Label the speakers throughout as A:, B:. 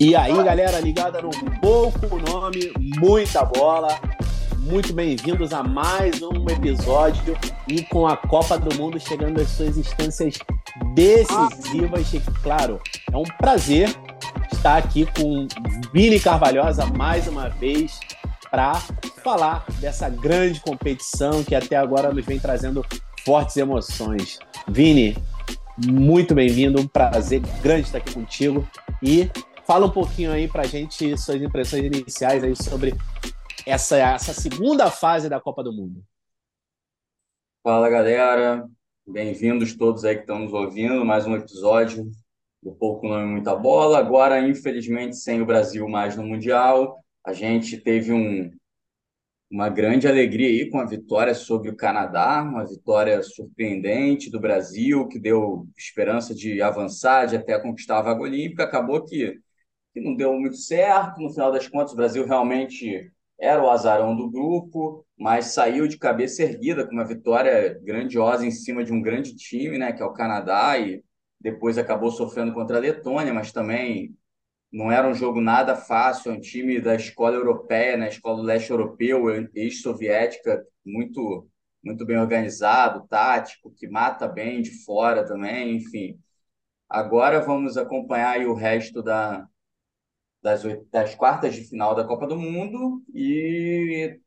A: E aí, galera, ligada no pouco nome, muita bola. Muito bem-vindos a mais um episódio e com a Copa do Mundo chegando às suas instâncias decisivas. E, claro, é um prazer estar aqui com Vini Carvalhosa mais uma vez para falar dessa grande competição que até agora nos vem trazendo fortes emoções. Vini, muito bem-vindo, um prazer grande estar aqui contigo e Fala um pouquinho aí pra gente suas impressões iniciais aí sobre essa, essa segunda fase da Copa do Mundo.
B: Fala, galera. Bem-vindos todos aí que estão nos ouvindo. Mais um episódio do Pouco Nome Muita Bola. Agora, infelizmente, sem o Brasil mais no Mundial. A gente teve um, uma grande alegria aí com a vitória sobre o Canadá, uma vitória surpreendente do Brasil, que deu esperança de avançar, de até conquistar a vaga olímpica. Acabou que que não deu muito certo. No final das contas, o Brasil realmente era o azarão do grupo, mas saiu de cabeça erguida com uma vitória grandiosa em cima de um grande time, né, que é o Canadá, e depois acabou sofrendo contra a Letônia, mas também não era um jogo nada fácil, é um time da escola europeia, né, escola do leste europeu, ex-soviética, muito muito bem organizado, tático, que mata bem de fora também, enfim. Agora vamos acompanhar o resto da, das, das quartas de final da Copa do Mundo e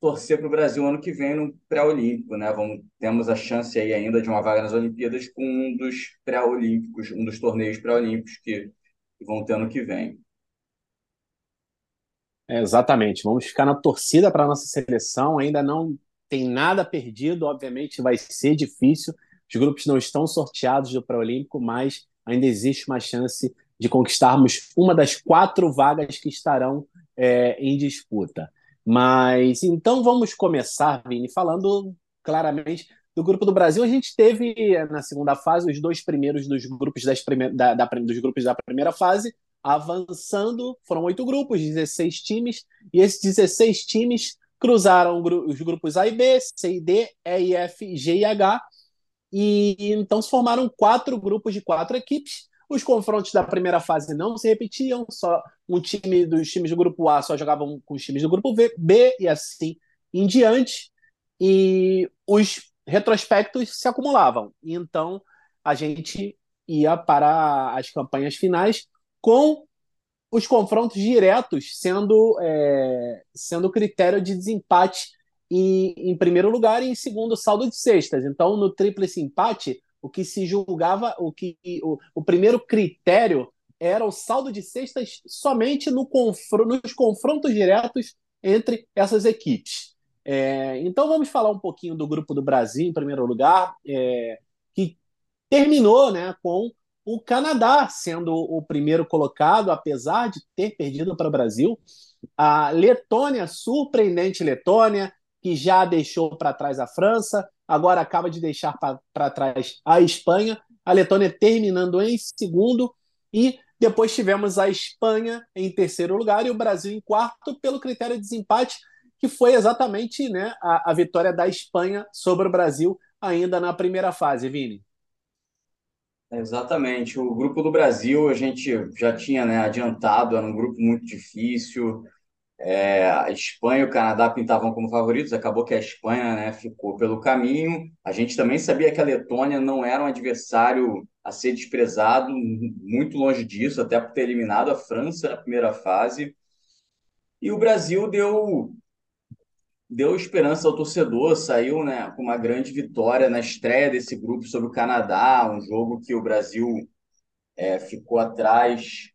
B: torcer para o Brasil ano que vem no pré-olímpico, né? Vamos, temos a chance aí ainda de uma vaga nas Olimpíadas com um dos pré-olímpicos, um dos torneios pré-olímpicos que, que vão ter ano que vem.
A: É, exatamente. Vamos ficar na torcida para a nossa seleção. Ainda não tem nada perdido, obviamente vai ser difícil. Os grupos não estão sorteados do pré-olímpico, mas ainda existe uma chance de conquistarmos uma das quatro vagas que estarão é, em disputa. Mas então vamos começar, Vini, falando claramente do grupo do Brasil. A gente teve na segunda fase os dois primeiros dos grupos, das prime da, da, dos grupos da primeira fase avançando. Foram oito grupos, 16 times, e esses 16 times cruzaram os grupos A e B, C e D, E e F, G e H, e então se formaram quatro grupos de quatro equipes os confrontos da primeira fase não se repetiam, só um time dos times do grupo A só jogavam com os times do grupo B e assim em diante. E os retrospectos se acumulavam. E então a gente ia para as campanhas finais com os confrontos diretos sendo é, sendo critério de desempate em, em primeiro lugar e em segundo saldo de cestas. Então, no tríplice empate, o que se julgava, o que o, o primeiro critério era o saldo de cestas somente no confr nos confrontos diretos entre essas equipes. É, então vamos falar um pouquinho do grupo do Brasil em primeiro lugar, é, que terminou né, com o Canadá sendo o primeiro colocado, apesar de ter perdido para o Brasil. A Letônia, surpreendente Letônia, que já deixou para trás a França, agora acaba de deixar para trás a Espanha, a Letônia terminando em segundo, e depois tivemos a Espanha em terceiro lugar e o Brasil em quarto, pelo critério de desempate, que foi exatamente né, a, a vitória da Espanha sobre o Brasil ainda na primeira fase, Vini.
B: Exatamente. O grupo do Brasil a gente já tinha né, adiantado, era um grupo muito difícil. É, a Espanha e o Canadá pintavam como favoritos, acabou que a Espanha né, ficou pelo caminho. A gente também sabia que a Letônia não era um adversário a ser desprezado, muito longe disso, até por ter eliminado a França na primeira fase. E o Brasil deu deu esperança ao torcedor, saiu né, com uma grande vitória na estreia desse grupo sobre o Canadá, um jogo que o Brasil é, ficou atrás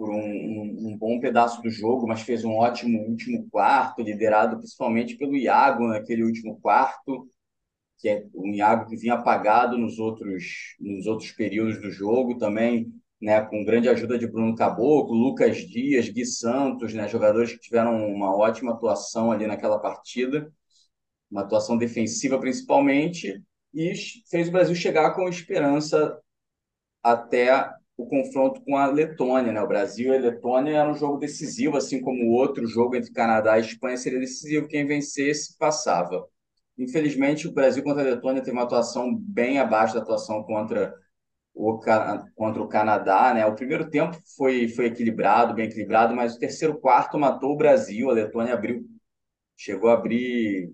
B: por um, um, um, bom pedaço do jogo, mas fez um ótimo último quarto, liderado principalmente pelo Iago naquele último quarto, que é um Iago que vinha apagado nos outros, nos outros períodos do jogo também, né, com grande ajuda de Bruno Caboclo, Lucas Dias, Gui Santos, né, jogadores que tiveram uma ótima atuação ali naquela partida, uma atuação defensiva principalmente, e fez o Brasil chegar com esperança até o confronto com a Letônia, né? O Brasil e a Letônia era um jogo decisivo, assim como o outro jogo entre Canadá e Espanha seria decisivo. Quem vencesse passava. Infelizmente, o Brasil contra a Letônia teve uma atuação bem abaixo da atuação contra o, contra o Canadá, né? O primeiro tempo foi, foi equilibrado, bem equilibrado, mas o terceiro quarto matou o Brasil. A Letônia abriu, chegou a abrir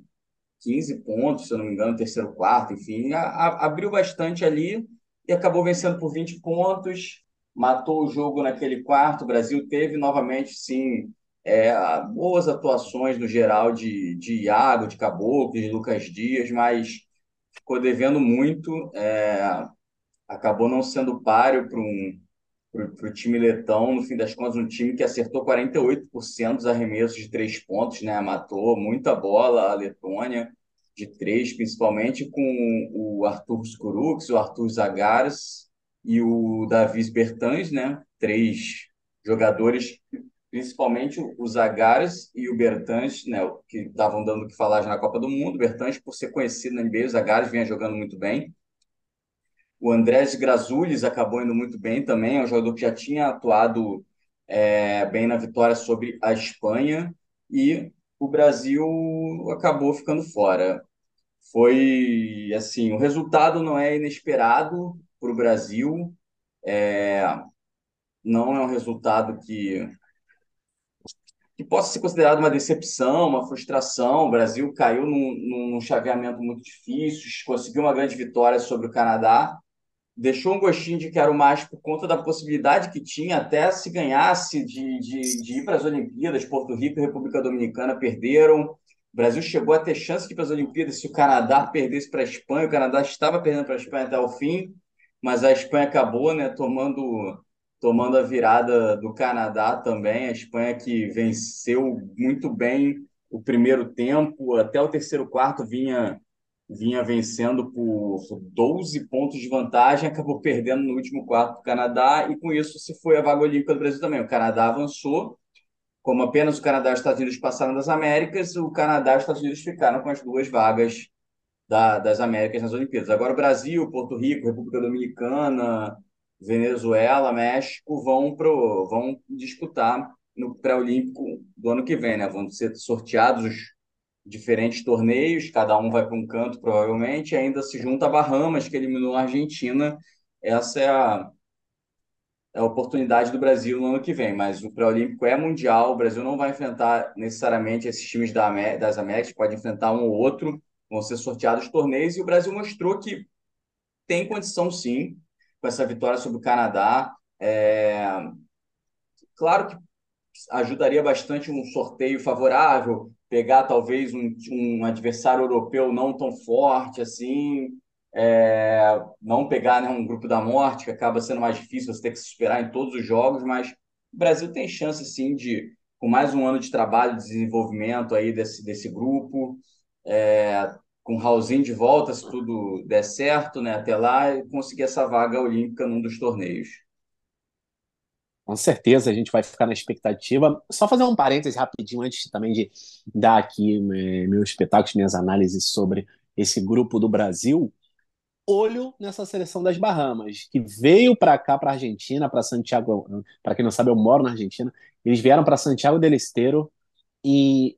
B: 15 pontos, se eu não me engano, no terceiro quarto, enfim, a, a, abriu bastante ali e acabou vencendo por 20 pontos, matou o jogo naquele quarto. O Brasil teve novamente, sim, é, boas atuações no geral de, de Iago, de Caboclo, de Lucas Dias, mas ficou devendo muito. É, acabou não sendo páreo para um o time letão, no fim das contas, um time que acertou 48% dos arremessos de três pontos, né? Matou muita bola a Letônia, de três, principalmente com o Arthur Skurux, o Arthur Zagares e o Davis Bertans, né? Três jogadores, principalmente o Zagares e o Bertans, né? Que estavam dando o que falar já na Copa do Mundo. Bertans, por ser conhecido na NBA, o Zagares vinha jogando muito bem. O Andrés Grazulis acabou indo muito bem também, é um jogador que já tinha atuado é, bem na vitória sobre a Espanha e o Brasil acabou ficando fora. Foi assim, o resultado não é inesperado para o Brasil, é, não é um resultado que que possa ser considerado uma decepção, uma frustração. O Brasil caiu num, num chaveamento muito difícil, conseguiu uma grande vitória sobre o Canadá, deixou um gostinho de quero mais por conta da possibilidade que tinha, até se ganhasse de, de, de ir para as Olimpíadas. Porto Rico e República Dominicana perderam. O Brasil chegou a ter chance de ir para as Olimpíadas se o Canadá perdesse para a Espanha. O Canadá estava perdendo para a Espanha até o fim, mas a Espanha acabou né, tomando, tomando a virada do Canadá também. A Espanha que venceu muito bem o primeiro tempo, até o terceiro quarto vinha vinha vencendo por 12 pontos de vantagem, acabou perdendo no último quarto para o Canadá, e com isso se foi a vaga olímpica do Brasil também. O Canadá avançou, como apenas o Canadá e os Estados Unidos passaram das Américas, o Canadá e os Estados Unidos ficaram com as duas vagas da, das Américas nas Olimpíadas. Agora o Brasil, Porto Rico, República Dominicana, Venezuela, México vão, pro, vão disputar no pré-olímpico do ano que vem, né? Vão ser sorteados diferentes torneios, cada um vai para um canto provavelmente, e ainda se junta a Bahamas, que eliminou a Argentina. Essa é a, é a oportunidade do Brasil no ano que vem, mas o pré-olímpico é mundial, o Brasil não vai enfrentar necessariamente esses times da, das Américas, pode enfrentar um ou outro, vão ser sorteados torneios, e o Brasil mostrou que tem condição sim, com essa vitória sobre o Canadá. É... Claro que ajudaria bastante um sorteio favorável, pegar talvez um, um adversário europeu não tão forte assim, é, não pegar né, um grupo da morte, que acaba sendo mais difícil, você ter que se esperar em todos os jogos, mas o Brasil tem chance sim de, com mais um ano de trabalho, de desenvolvimento aí desse, desse grupo, é, com o Raulzinho de volta, se tudo der certo, né, até lá, conseguir essa vaga olímpica num dos torneios.
A: Com certeza a gente vai ficar na expectativa. Só fazer um parêntese rapidinho antes também de dar aqui é, meus espetáculos, minhas análises sobre esse grupo do Brasil. Olho nessa seleção das Bahamas, que veio para cá, para Argentina, para Santiago. Para quem não sabe, eu moro na Argentina. Eles vieram para Santiago del Estero e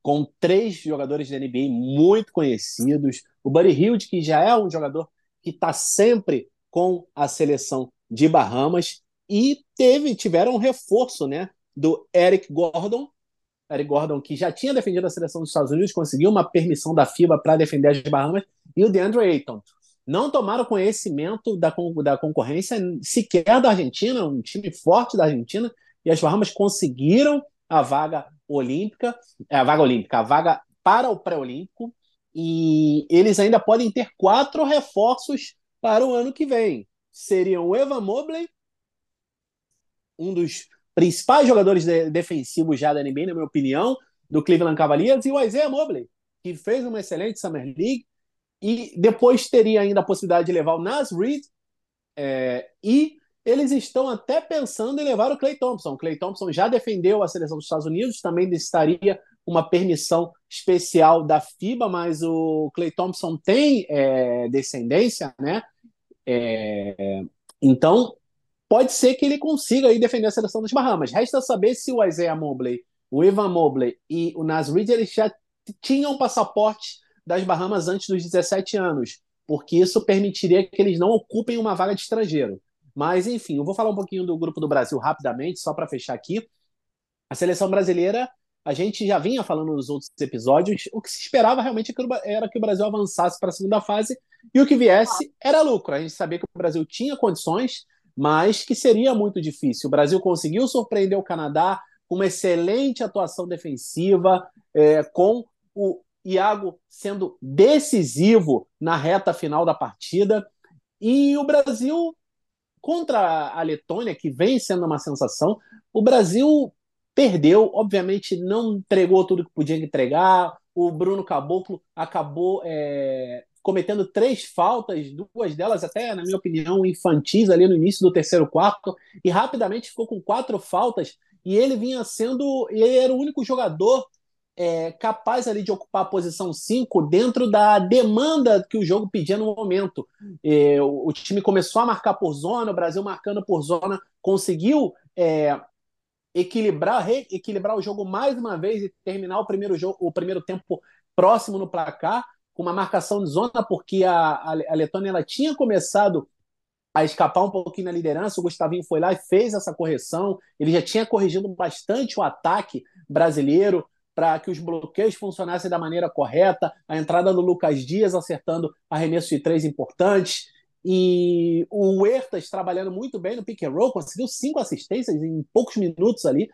A: com três jogadores da NBA muito conhecidos. O Buddy Hield, que já é um jogador que está sempre com a seleção de Bahamas, e teve, tiveram um reforço né, do Eric Gordon, Eric Gordon, que já tinha defendido a seleção dos Estados Unidos, conseguiu uma permissão da FIBA para defender as Bahamas, e o DeAndre Ayton. Não tomaram conhecimento da, da concorrência sequer da Argentina, um time forte da Argentina, e as Bahamas conseguiram a vaga olímpica, a vaga olímpica, a vaga para o pré-olímpico, e eles ainda podem ter quatro reforços para o ano que vem. Seriam o Evan Mobley, um dos principais jogadores de, defensivos já da NBA, na minha opinião, do Cleveland Cavaliers, e o Isaiah Mobley, que fez uma excelente Summer League, e depois teria ainda a possibilidade de levar o Nas Reed, é, e eles estão até pensando em levar o Clay Thompson. O Clay Thompson já defendeu a seleção dos Estados Unidos, também necessitaria uma permissão especial da FIBA, mas o Clay Thompson tem é, descendência, né? É, então pode ser que ele consiga aí defender a seleção das Bahamas. Resta saber se o Isaiah Mobley, o Evan Mobley e o Nas eles já tinham passaporte das Bahamas antes dos 17 anos. porque isso permitiria que eles não ocupem uma vaga de estrangeiro. Mas, enfim, eu vou falar um pouquinho do grupo do Brasil rapidamente, só para fechar aqui. A seleção brasileira, a gente já vinha falando nos outros episódios, o que se esperava realmente era que o Brasil avançasse para a segunda fase e o que viesse era lucro. A gente sabia que o Brasil tinha condições, mas que seria muito difícil. O Brasil conseguiu surpreender o Canadá com uma excelente atuação defensiva, é, com o Iago sendo decisivo na reta final da partida. E o Brasil, contra a Letônia, que vem sendo uma sensação, o Brasil perdeu, obviamente não entregou tudo que podia entregar. O Bruno Caboclo acabou é, cometendo três faltas, duas delas até, na minha opinião, infantis ali no início do terceiro quarto, e rapidamente ficou com quatro faltas. E ele vinha sendo, ele era o único jogador é, capaz ali de ocupar a posição 5 dentro da demanda que o jogo pedia no momento. É, o, o, time começou a marcar por zona, o Brasil marcando por zona, conseguiu é, equilibrar, reequilibrar o jogo mais uma vez e terminar o primeiro jogo, o primeiro tempo próximo no placar, com uma marcação de zona, porque a, a Letônia ela tinha começado a escapar um pouquinho na liderança. O Gustavinho foi lá e fez essa correção. Ele já tinha corrigido bastante o ataque brasileiro para que os bloqueios funcionassem da maneira correta, a entrada do Lucas Dias acertando arremesso de três importantes, e o Huertas trabalhando muito bem no pick and roll, conseguiu cinco assistências em poucos minutos ali,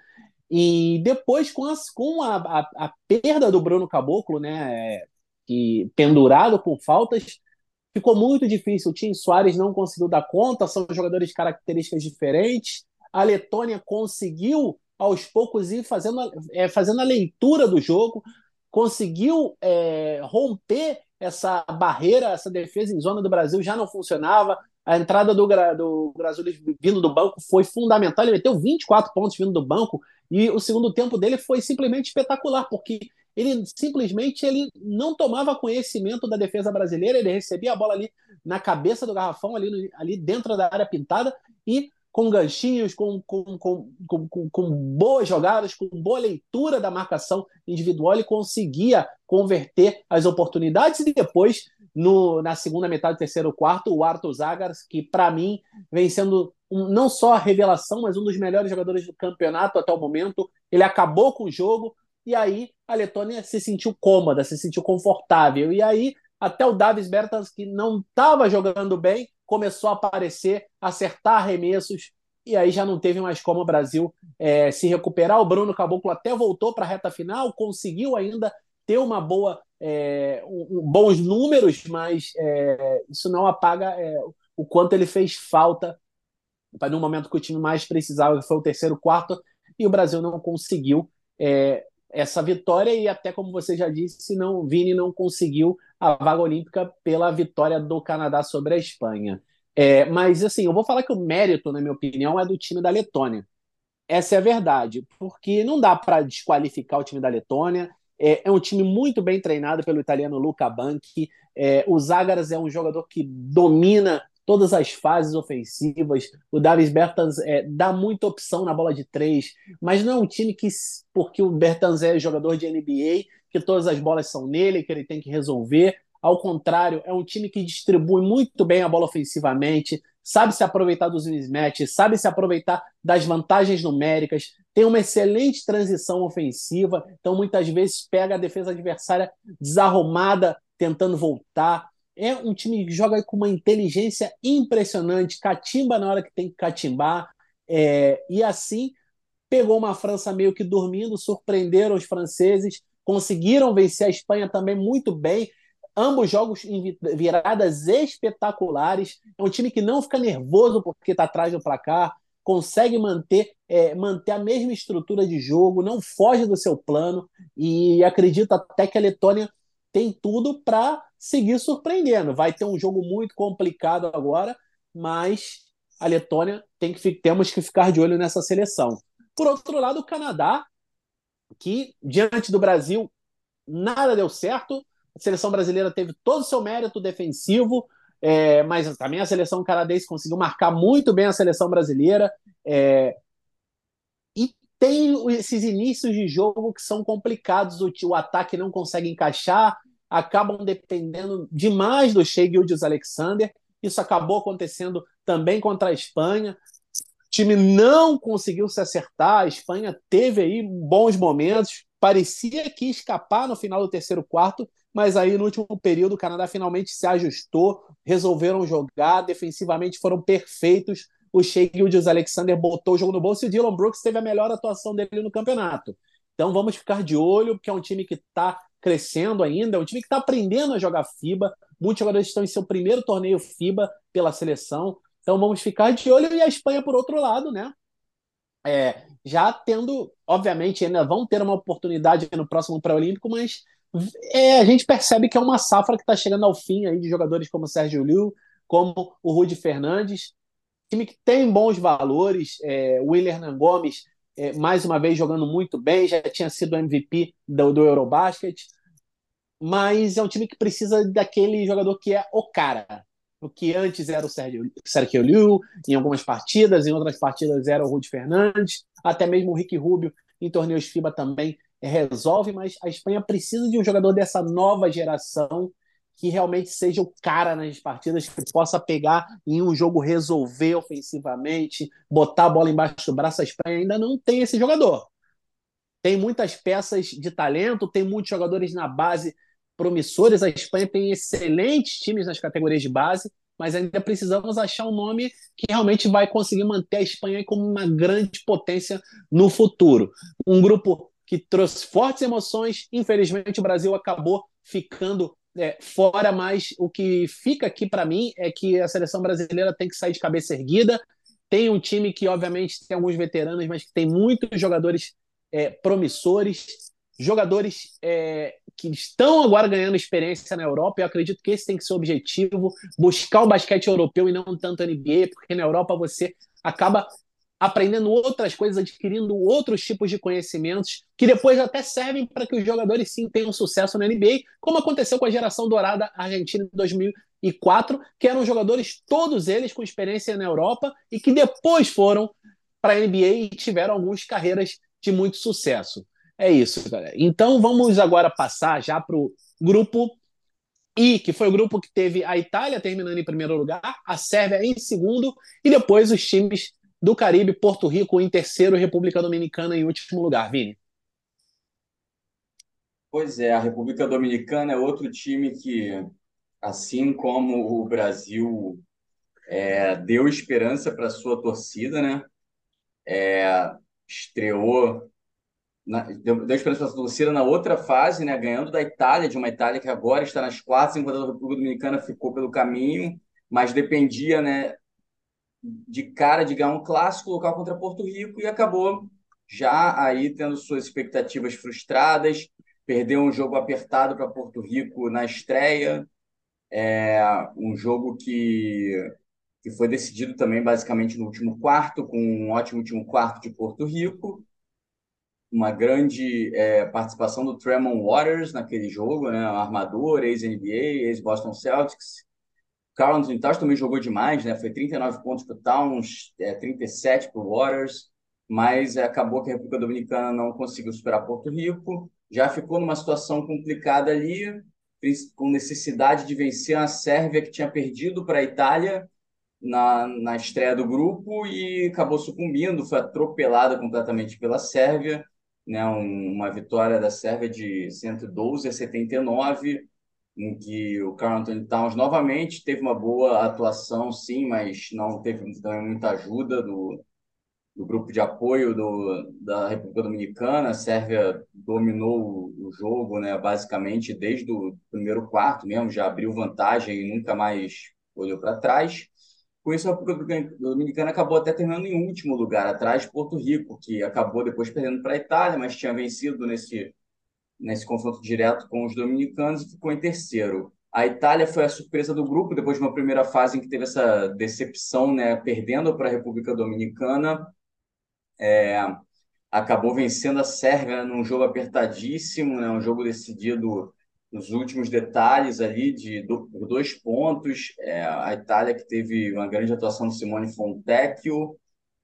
A: e depois com, as, com a, a, a, perda do Bruno Caboclo, né, que pendurado com faltas, ficou muito difícil. O Tim Soares não conseguiu dar conta, são jogadores de características diferentes. A Letônia conseguiu aos poucos ir fazendo, é, fazendo a leitura do jogo, conseguiu é, romper essa barreira, essa defesa em zona do Brasil já não funcionava. A entrada do, do Brasil vindo do banco foi fundamental. Ele meteu 24 pontos vindo do banco e o segundo tempo dele foi simplesmente espetacular, porque ele simplesmente ele não tomava conhecimento da defesa brasileira, ele recebia a bola ali na cabeça do garrafão, ali, ali dentro da área pintada, e com ganchinhos, com, com, com, com, com boas jogadas, com boa leitura da marcação individual, ele conseguia converter as oportunidades e depois, no, na segunda metade, terceiro quarto, o Arthur Zagars, que para mim vem sendo um, não só a revelação, mas um dos melhores jogadores do campeonato até o momento. Ele acabou com o jogo e aí a Letônia se sentiu cômoda, se sentiu confortável. E aí até o Davis Bertans, que não estava jogando bem, começou a aparecer, acertar arremessos, e aí já não teve mais como o Brasil é, se recuperar. O Bruno Caboclo até voltou para a reta final, conseguiu ainda ter uma boa, é, um, bons números, mas é, isso não apaga é, o quanto ele fez falta no momento que o time mais precisava, que foi o terceiro quarto, e o Brasil não conseguiu é, essa vitória e até como você já disse, não Vini não conseguiu a vaga olímpica pela vitória do Canadá sobre a Espanha. É, mas assim, eu vou falar que o mérito, na minha opinião, é do time da Letônia. Essa é a verdade, porque não dá para desqualificar o time da Letônia. É, é, um time muito bem treinado pelo italiano Luca Banchi. É, o Zagaras é um jogador que domina todas as fases ofensivas. O Davis Bertans é, dá muita opção na bola de três, mas não é um time que, porque o Bertans é jogador de NBA, que todas as bolas são nele, que ele tem que resolver. Ao contrário, é um time que distribui muito bem a bola ofensivamente, sabe se aproveitar dos mismatches, sabe se aproveitar das vantagens numéricas, tem uma excelente transição ofensiva, então muitas vezes pega a defesa adversária desarrumada, tentando voltar. É um time que joga com uma inteligência impressionante, catimba na hora que tem que catimbar, é, e assim pegou uma França meio que dormindo, surpreenderam os franceses, conseguiram vencer a Espanha também muito bem. Ambos jogos em viradas espetaculares. É um time que não fica nervoso porque está atrás do placar, consegue manter, é, manter a mesma estrutura de jogo, não foge do seu plano e acredito até que a Letônia tem tudo para seguir surpreendendo. Vai ter um jogo muito complicado agora, mas a Letônia tem que, temos que ficar de olho nessa seleção. Por outro lado, o Canadá, que diante do Brasil nada deu certo, a seleção brasileira teve todo o seu mérito defensivo, é, mas também a seleção canadense conseguiu marcar muito bem a seleção brasileira. É, e tem esses inícios de jogo que são complicados, o, o ataque não consegue encaixar, acabam dependendo demais do Shea Gildes Alexander. Isso acabou acontecendo também contra a Espanha. O time não conseguiu se acertar. A Espanha teve aí bons momentos, parecia que ia escapar no final do terceiro quarto, mas aí no último período o Canadá finalmente se ajustou, resolveram jogar, defensivamente foram perfeitos. O Shea Gildes Alexander botou o jogo no bolso e o Dylan Brooks teve a melhor atuação dele no campeonato. Então vamos ficar de olho, porque é um time que está crescendo ainda, é um time que está aprendendo a jogar FIBA. Muitos jogadores estão em seu primeiro torneio FIBA pela seleção. Então vamos ficar de olho. E a Espanha, por outro lado, né? É, já tendo, obviamente, ainda vão ter uma oportunidade no próximo pré-olímpico, mas é, a gente percebe que é uma safra que está chegando ao fim aí de jogadores como Sérgio Liu, como o Rudi Fernandes, time que tem bons valores, é, o William Gomes é, mais uma vez jogando muito bem, já tinha sido MVP do, do Eurobasket, mas é um time que precisa daquele jogador que é o cara. O que antes era o Sérgio, Sérgio Liu, em algumas partidas, em outras partidas era o Rudy Fernandes, até mesmo o Rick Rubio em torneios FIBA também resolve, mas a Espanha precisa de um jogador dessa nova geração que realmente seja o cara nas partidas, que possa pegar em um jogo, resolver ofensivamente, botar a bola embaixo do braço. A Espanha ainda não tem esse jogador. Tem muitas peças de talento, tem muitos jogadores na base promissores. A Espanha tem excelentes times nas categorias de base, mas ainda precisamos achar um nome que realmente vai conseguir manter a Espanha como uma grande potência no futuro. Um grupo que trouxe fortes emoções. Infelizmente, o Brasil acabou ficando é, fora, mas o que fica aqui para mim é que a seleção brasileira tem que sair de cabeça erguida. Tem um time que, obviamente, tem alguns veteranos, mas que tem muitos jogadores é, promissores, jogadores é, que estão agora ganhando experiência na Europa. Eu acredito que esse tem que ser o objetivo: buscar o basquete europeu e não tanto NBA, porque na Europa você acaba aprendendo outras coisas, adquirindo outros tipos de conhecimentos que depois até servem para que os jogadores sim tenham sucesso na NBA, como aconteceu com a geração dourada argentina de 2004, que eram jogadores todos eles com experiência na Europa e que depois foram para a NBA e tiveram algumas carreiras de muito sucesso. É isso, galera. Então vamos agora passar já para o grupo I, que foi o grupo que teve a Itália terminando em primeiro lugar, a Sérvia em segundo e depois os times do Caribe, Porto Rico em terceiro República Dominicana em último lugar, Vini.
B: Pois é, a República Dominicana é outro time que, assim como o Brasil, é, deu esperança para sua torcida, né? É, estreou, na, deu, deu esperança para sua torcida na outra fase, né? Ganhando da Itália, de uma Itália que agora está nas quartas, enquanto a República Dominicana ficou pelo caminho, mas dependia, né? De cara de ganhar um clássico local contra Porto Rico e acabou já aí tendo suas expectativas frustradas, perdeu um jogo apertado para Porto Rico na estreia, é um jogo que, que foi decidido também basicamente no último quarto, com um ótimo último quarto de Porto Rico, uma grande é, participação do Tremont Waters naquele jogo, né? armador, ex-NBA, ex-Boston Celtics, Carl Anthony Towns também jogou demais, né? Foi 39 pontos para o Towns, é, 37 para o Waters, mas é, acabou que a República Dominicana não conseguiu superar Porto Rico. Já ficou numa situação complicada ali, com necessidade de vencer a Sérvia, que tinha perdido para a Itália na, na estreia do grupo e acabou sucumbindo, foi atropelada completamente pela Sérvia, né? Um, uma vitória da Sérvia de 112 a 79 em que o Carl Anthony Towns novamente teve uma boa atuação, sim, mas não teve também muita ajuda do, do grupo de apoio do, da República Dominicana. A Sérvia dominou o jogo, né, basicamente desde o primeiro quarto mesmo, já abriu vantagem e nunca mais olhou para trás. Com isso, a República Dominicana acabou até terminando em último lugar, atrás de Porto Rico, que acabou depois perdendo para a Itália, mas tinha vencido nesse nesse confronto direto com os dominicanos e ficou em terceiro. A Itália foi a surpresa do grupo, depois de uma primeira fase em que teve essa decepção, né, perdendo para a República Dominicana. É, acabou vencendo a Sérvia num jogo apertadíssimo, né, um jogo decidido nos últimos detalhes ali de dois pontos. É, a Itália que teve uma grande atuação do Simone Fontecchio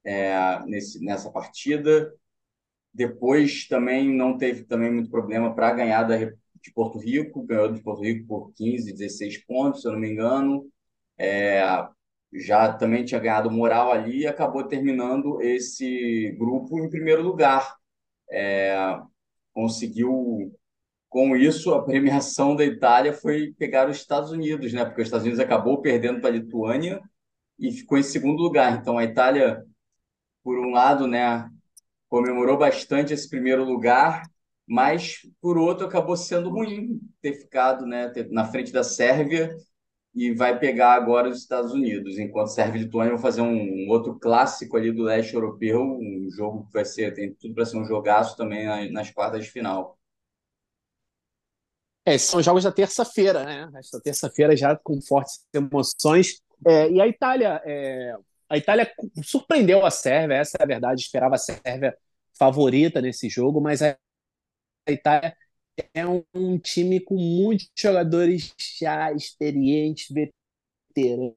B: é, nesse, nessa partida. Depois também não teve também muito problema para ganhar da, de Porto Rico, ganhou de Porto Rico por 15, 16 pontos, se eu não me engano. É, já também tinha ganhado moral ali e acabou terminando esse grupo em primeiro lugar. É, conseguiu, com isso, a premiação da Itália foi pegar os Estados Unidos, né? Porque os Estados Unidos acabou perdendo para a Lituânia e ficou em segundo lugar. Então a Itália, por um lado, né, comemorou bastante esse primeiro lugar, mas por outro acabou sendo ruim ter ficado, né, na frente da Sérvia e vai pegar agora os Estados Unidos, enquanto Sérvia e Lituânia vão fazer um, outro clássico ali do leste europeu, um jogo que vai ser, tem tudo para ser um jogaço também nas quartas de final.
A: É, são jogos da terça-feira, né? Esta terça-feira já com fortes emoções. É, e a Itália, é, a Itália surpreendeu a Sérvia, essa é a verdade. Esperava a Sérvia favorita nesse jogo, mas a Itália é um, time com muitos jogadores já experientes, veteranos,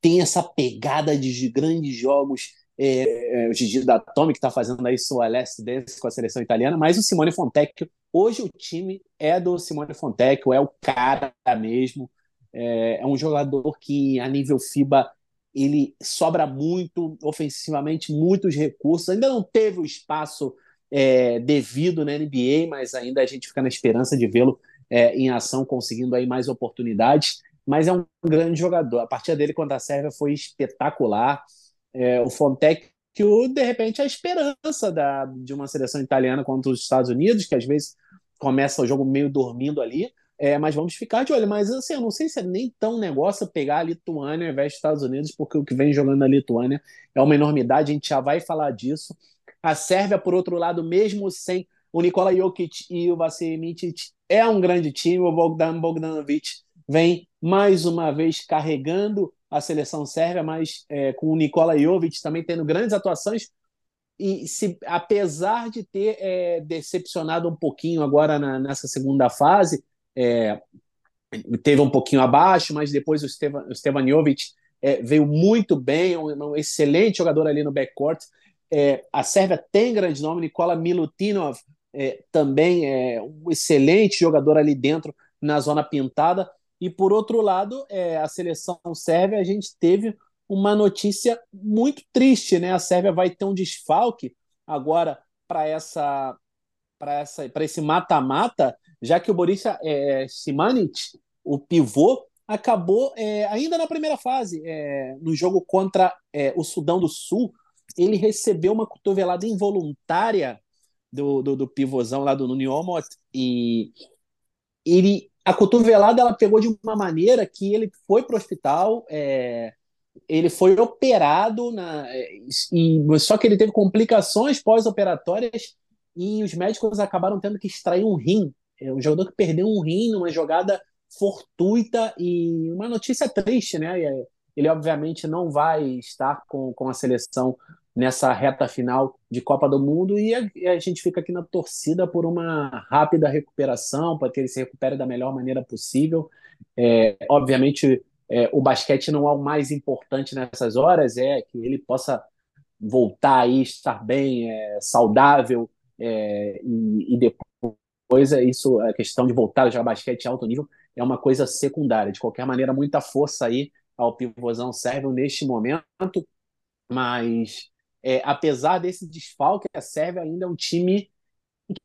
A: tem essa pegada de grandes jogos. É, é, o Gigi da Tomi, que está fazendo aí sua last dance com a seleção italiana, mas o Simone Fontecchio, hoje o time é do Simone Fontecchio, é o cara mesmo, é, é um jogador que a nível FIBA ele sobra muito ofensivamente, muitos recursos, ainda não teve o espaço é, devido na NBA, mas ainda a gente fica na esperança de vê-lo é, em ação, conseguindo aí mais oportunidades. Mas é um grande jogador. A partida dele contra a Sérvia foi espetacular. É, o Fontec, que de repente é a esperança da, de uma seleção italiana contra os Estados Unidos, que às vezes começa o jogo meio dormindo ali. É, mas vamos ficar de olho. Mas assim, eu não sei se é nem tão negócio pegar a Lituânia ao invés dos Estados Unidos, porque o que vem jogando na Lituânia é uma enormidade, a gente já vai falar disso. A Sérvia, por outro lado, mesmo sem o Nikola Jokic e o Vasilij Mitic, é um grande time. O Bogdan Bogdanovic vem mais uma vez carregando a seleção sérvia, mas é, com o Nikola Jovic também tendo grandes atuações. E se, apesar de ter é, decepcionado um pouquinho agora na, nessa segunda fase, é, teve um pouquinho abaixo, mas depois o Stevan, Jovic é, veio muito bem, um, um, excelente jogador ali no backcourt. É, a Sérvia tem grande nome, Nikola Milutinov é, também é um excelente jogador ali dentro na zona pintada. E por outro lado, é, a seleção sérvia, a gente teve uma notícia muito triste, né? A Sérvia vai ter um desfalque agora para essa para essa para esse mata-mata, já que o Borussia é, Simanic, o pivô, acabou é, ainda na primeira fase, é, no jogo contra é, o Sudão do Sul, ele recebeu uma cotovelada involuntária do, do, do pivôzão lá do Nuni Omot e ele a cotovelada ela pegou de uma maneira que ele foi para o hospital, é, ele foi operado na, e só que ele teve complicações pós-operatórias e os médicos acabaram tendo que extrair um rim. É um jogador que perdeu um rim numa jogada fortuita e uma notícia triste, né? Ele obviamente não vai estar com, com a seleção nessa reta final de Copa do Mundo e a, a, gente fica aqui na torcida por uma rápida recuperação, para que ele se recupere da melhor maneira possível. É, obviamente, é, o basquete não é o mais importante nessas horas, é que ele possa voltar aí, estar bem, é, saudável é, e, e, depois é isso, a questão de voltar a jogar basquete alto nível é uma coisa secundária. De qualquer maneira, muita força aí ao pivôzão sérvio neste momento, mas é, apesar desse desfalque, a Sérvia ainda é um time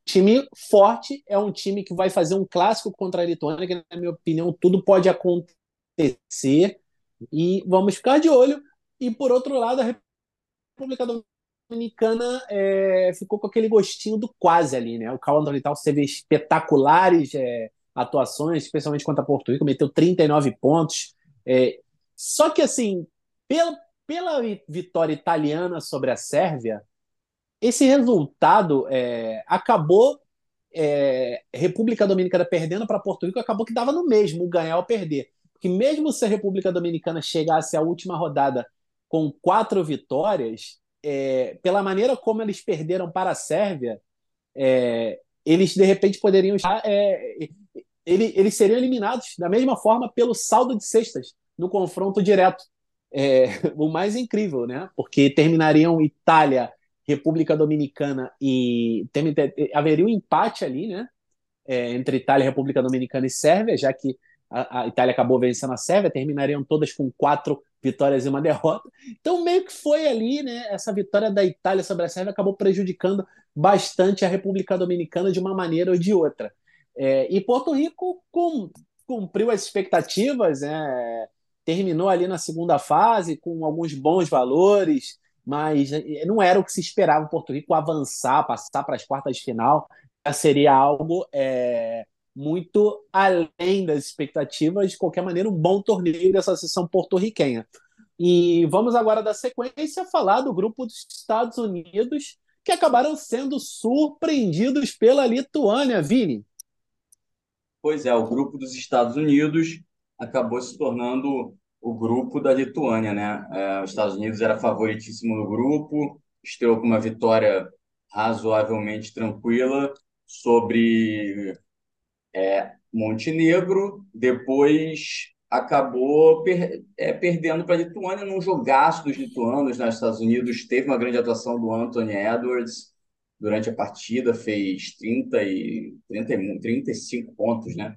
A: time forte, é um time que vai fazer um clássico contra a Lituânia, que, na minha opinião, tudo pode acontecer. E vamos ficar de olho. E, por outro lado, a República Dominicana é, ficou com aquele gostinho do quase ali, né? O Carl Anthony Towns teve espetaculares é, atuações, especialmente contra Porto Rico, meteu 39 pontos. É, só que, assim, pelo, pela vitória italiana sobre a Sérvia, esse resultado é, acabou é, República Dominicana perdendo para Porto Rico, acabou que dava no mesmo ganhar ou perder. Porque mesmo se a República Dominicana chegasse à última rodada com quatro vitórias, é, pela maneira como eles perderam para a Sérvia, é, eles de repente poderiam estar. É, ele, eles seriam eliminados da mesma forma pelo saldo de cestas no confronto direto é, o mais incrível, né? Porque terminariam Itália, República Dominicana e tem, haveria um empate ali, né? é, entre Itália, República Dominicana e Sérvia, já que a, Itália acabou vencendo a Sérvia, terminariam todas com quatro vitórias e uma derrota. Então, meio que foi ali, né? Essa vitória da Itália sobre a Sérvia acabou prejudicando bastante a República Dominicana de uma maneira ou de outra. É, e Porto Rico cumpriu as expectativas, né? terminou ali na segunda fase com alguns bons valores, mas é, não era o que se esperava o Porto Rico avançar, passar para as quartas de final. Já seria algo é, muito além das expectativas. De qualquer maneira, um bom torneio dessa sessão porto-riquenha. E vamos agora da sequência falar do grupo dos Estados Unidos, que acabaram sendo surpreendidos pela Lituânia, Vini.
B: Pois é, o grupo dos Estados Unidos acabou se tornando o grupo da Lituânia, né? É, os Estados Unidos era favoritíssimo no grupo, estreou com uma vitória razoavelmente tranquila sobre é, Montenegro, depois acabou per, é, perdendo para a Lituânia num jogaço dos lituanos nos Estados Unidos. Teve uma grande atuação do Anthony Edwards durante a partida, fez 30 e 30, 35 pontos, né?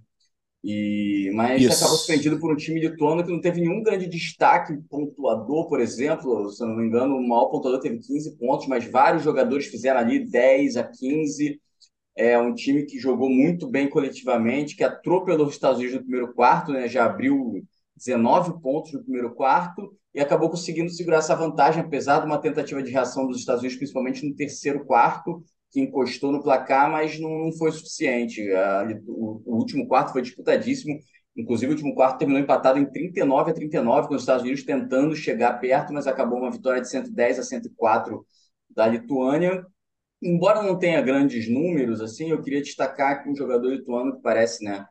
B: E, mas Isso. acabou suspendido por um time lituano que não teve nenhum grande destaque pontuador, por exemplo. Se eu não me engano, o maior pontuador teve 15 pontos, mas vários jogadores fizeram ali 10 a 15 é um time que jogou muito bem coletivamente, que atropelou os Estados Unidos no primeiro quarto, né? já abriu 19 pontos no primeiro quarto e acabou conseguindo segurar essa vantagem, apesar de uma tentativa de reação dos Estados Unidos, principalmente no terceiro quarto, que encostou no placar, mas não, foi suficiente. o, o, último quarto foi disputadíssimo, inclusive o último quarto terminou empatado em 39 a 39, com os Estados Unidos tentando chegar perto, mas acabou uma vitória de 110 a 104 da Lituânia embora não tenha grandes números, assim, eu queria destacar um jogador lituano que parece, né,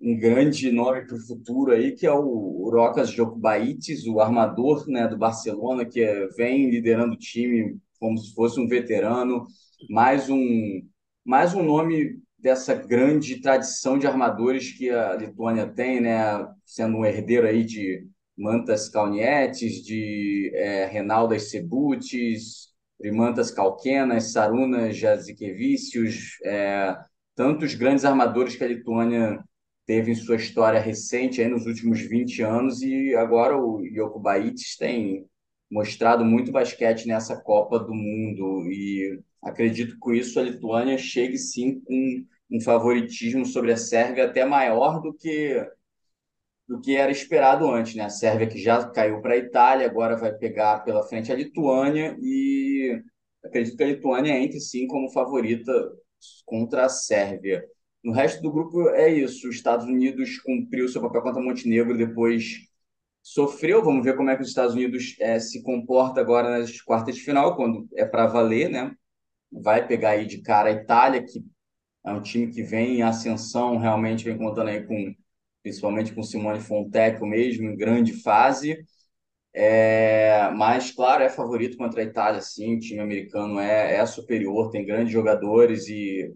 B: um grande nome para o futuro aí, que é o Rokas Jokubaitis, o armador, né, do Barcelona, que é, vem liderando o time como se fosse um veterano, mais um mais um nome dessa grande tradição de armadores que a Lituânia tem, né, sendo um herdeiro aí de Mantas Kalnietis, de é, Renaldas Sebutis, Primantas Calquenas, Sarunas Jazikevicius, é, tantos grandes armadores que a Lituânia teve em sua história recente, aí nos últimos 20 anos, e agora o Jokubaitis tem mostrado muito basquete nessa Copa do Mundo, e acredito que com isso a Lituânia chegue sim com um favoritismo sobre a Sérvia até maior do que do que era esperado antes, né? A Sérvia que já caiu para a Itália, agora vai pegar pela frente a Lituânia e acredito que a Lituânia entre sim como favorita contra a Sérvia. No resto do grupo é isso. Os Estados Unidos cumpriu seu papel contra Montenegro, depois sofreu. Vamos ver como é que os Estados Unidos é, se comporta agora nas quartas de final, quando é para valer, né? Vai pegar aí de cara a Itália, que é um time que vem em ascensão, realmente vem contando aí com principalmente com Simone Fonteco mesmo, em grande fase. É, mas, claro, é favorito contra a Itália, sim. O time americano é, é superior, tem grandes jogadores e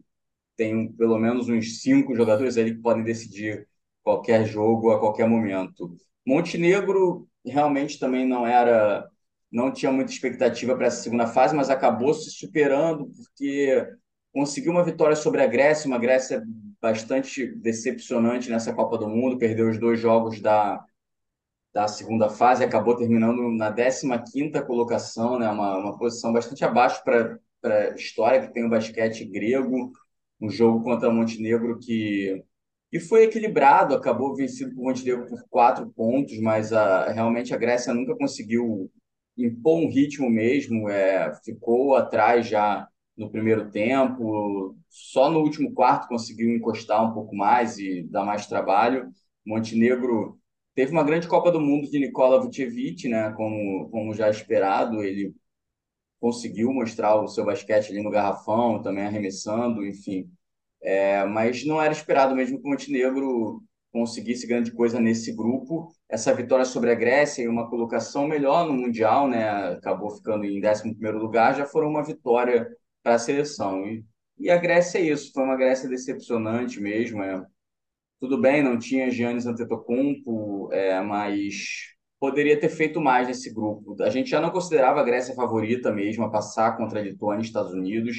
B: tem pelo menos uns cinco jogadores ali que podem decidir qualquer jogo a qualquer momento. Montenegro realmente também não era, não tinha muita expectativa para essa segunda fase, mas acabou se superando porque conseguiu uma vitória sobre a Grécia, uma Grécia bastante decepcionante nessa Copa do Mundo, perdeu os dois jogos da, da segunda fase, acabou terminando na 15ª colocação, né? uma, uma posição bastante abaixo para a história que tem o basquete grego, um jogo contra Montenegro que, que foi equilibrado, acabou vencido por Montenegro por quatro pontos, mas a, realmente a Grécia nunca conseguiu impor um ritmo mesmo, é, ficou atrás já no primeiro tempo, só no último quarto conseguiu encostar um pouco mais e dar mais trabalho. Montenegro teve uma grande Copa do Mundo de Nikola Vucevic, né, como, como já esperado, ele conseguiu mostrar o seu basquete ali no garrafão, também arremessando, enfim. É, mas não era esperado mesmo que o Montenegro conseguisse grande coisa nesse grupo. Essa vitória sobre a Grécia e uma colocação melhor no Mundial, né, acabou ficando em 11º lugar, já foram uma vitória para a seleção. E, e a Grécia é isso, foi uma Grécia decepcionante mesmo. É. Tudo bem, não tinha Giannis Antetokounmpo, é, mas poderia ter feito mais nesse grupo. A gente já não considerava a Grécia favorita mesmo a passar contra a Lituânia e Estados Unidos,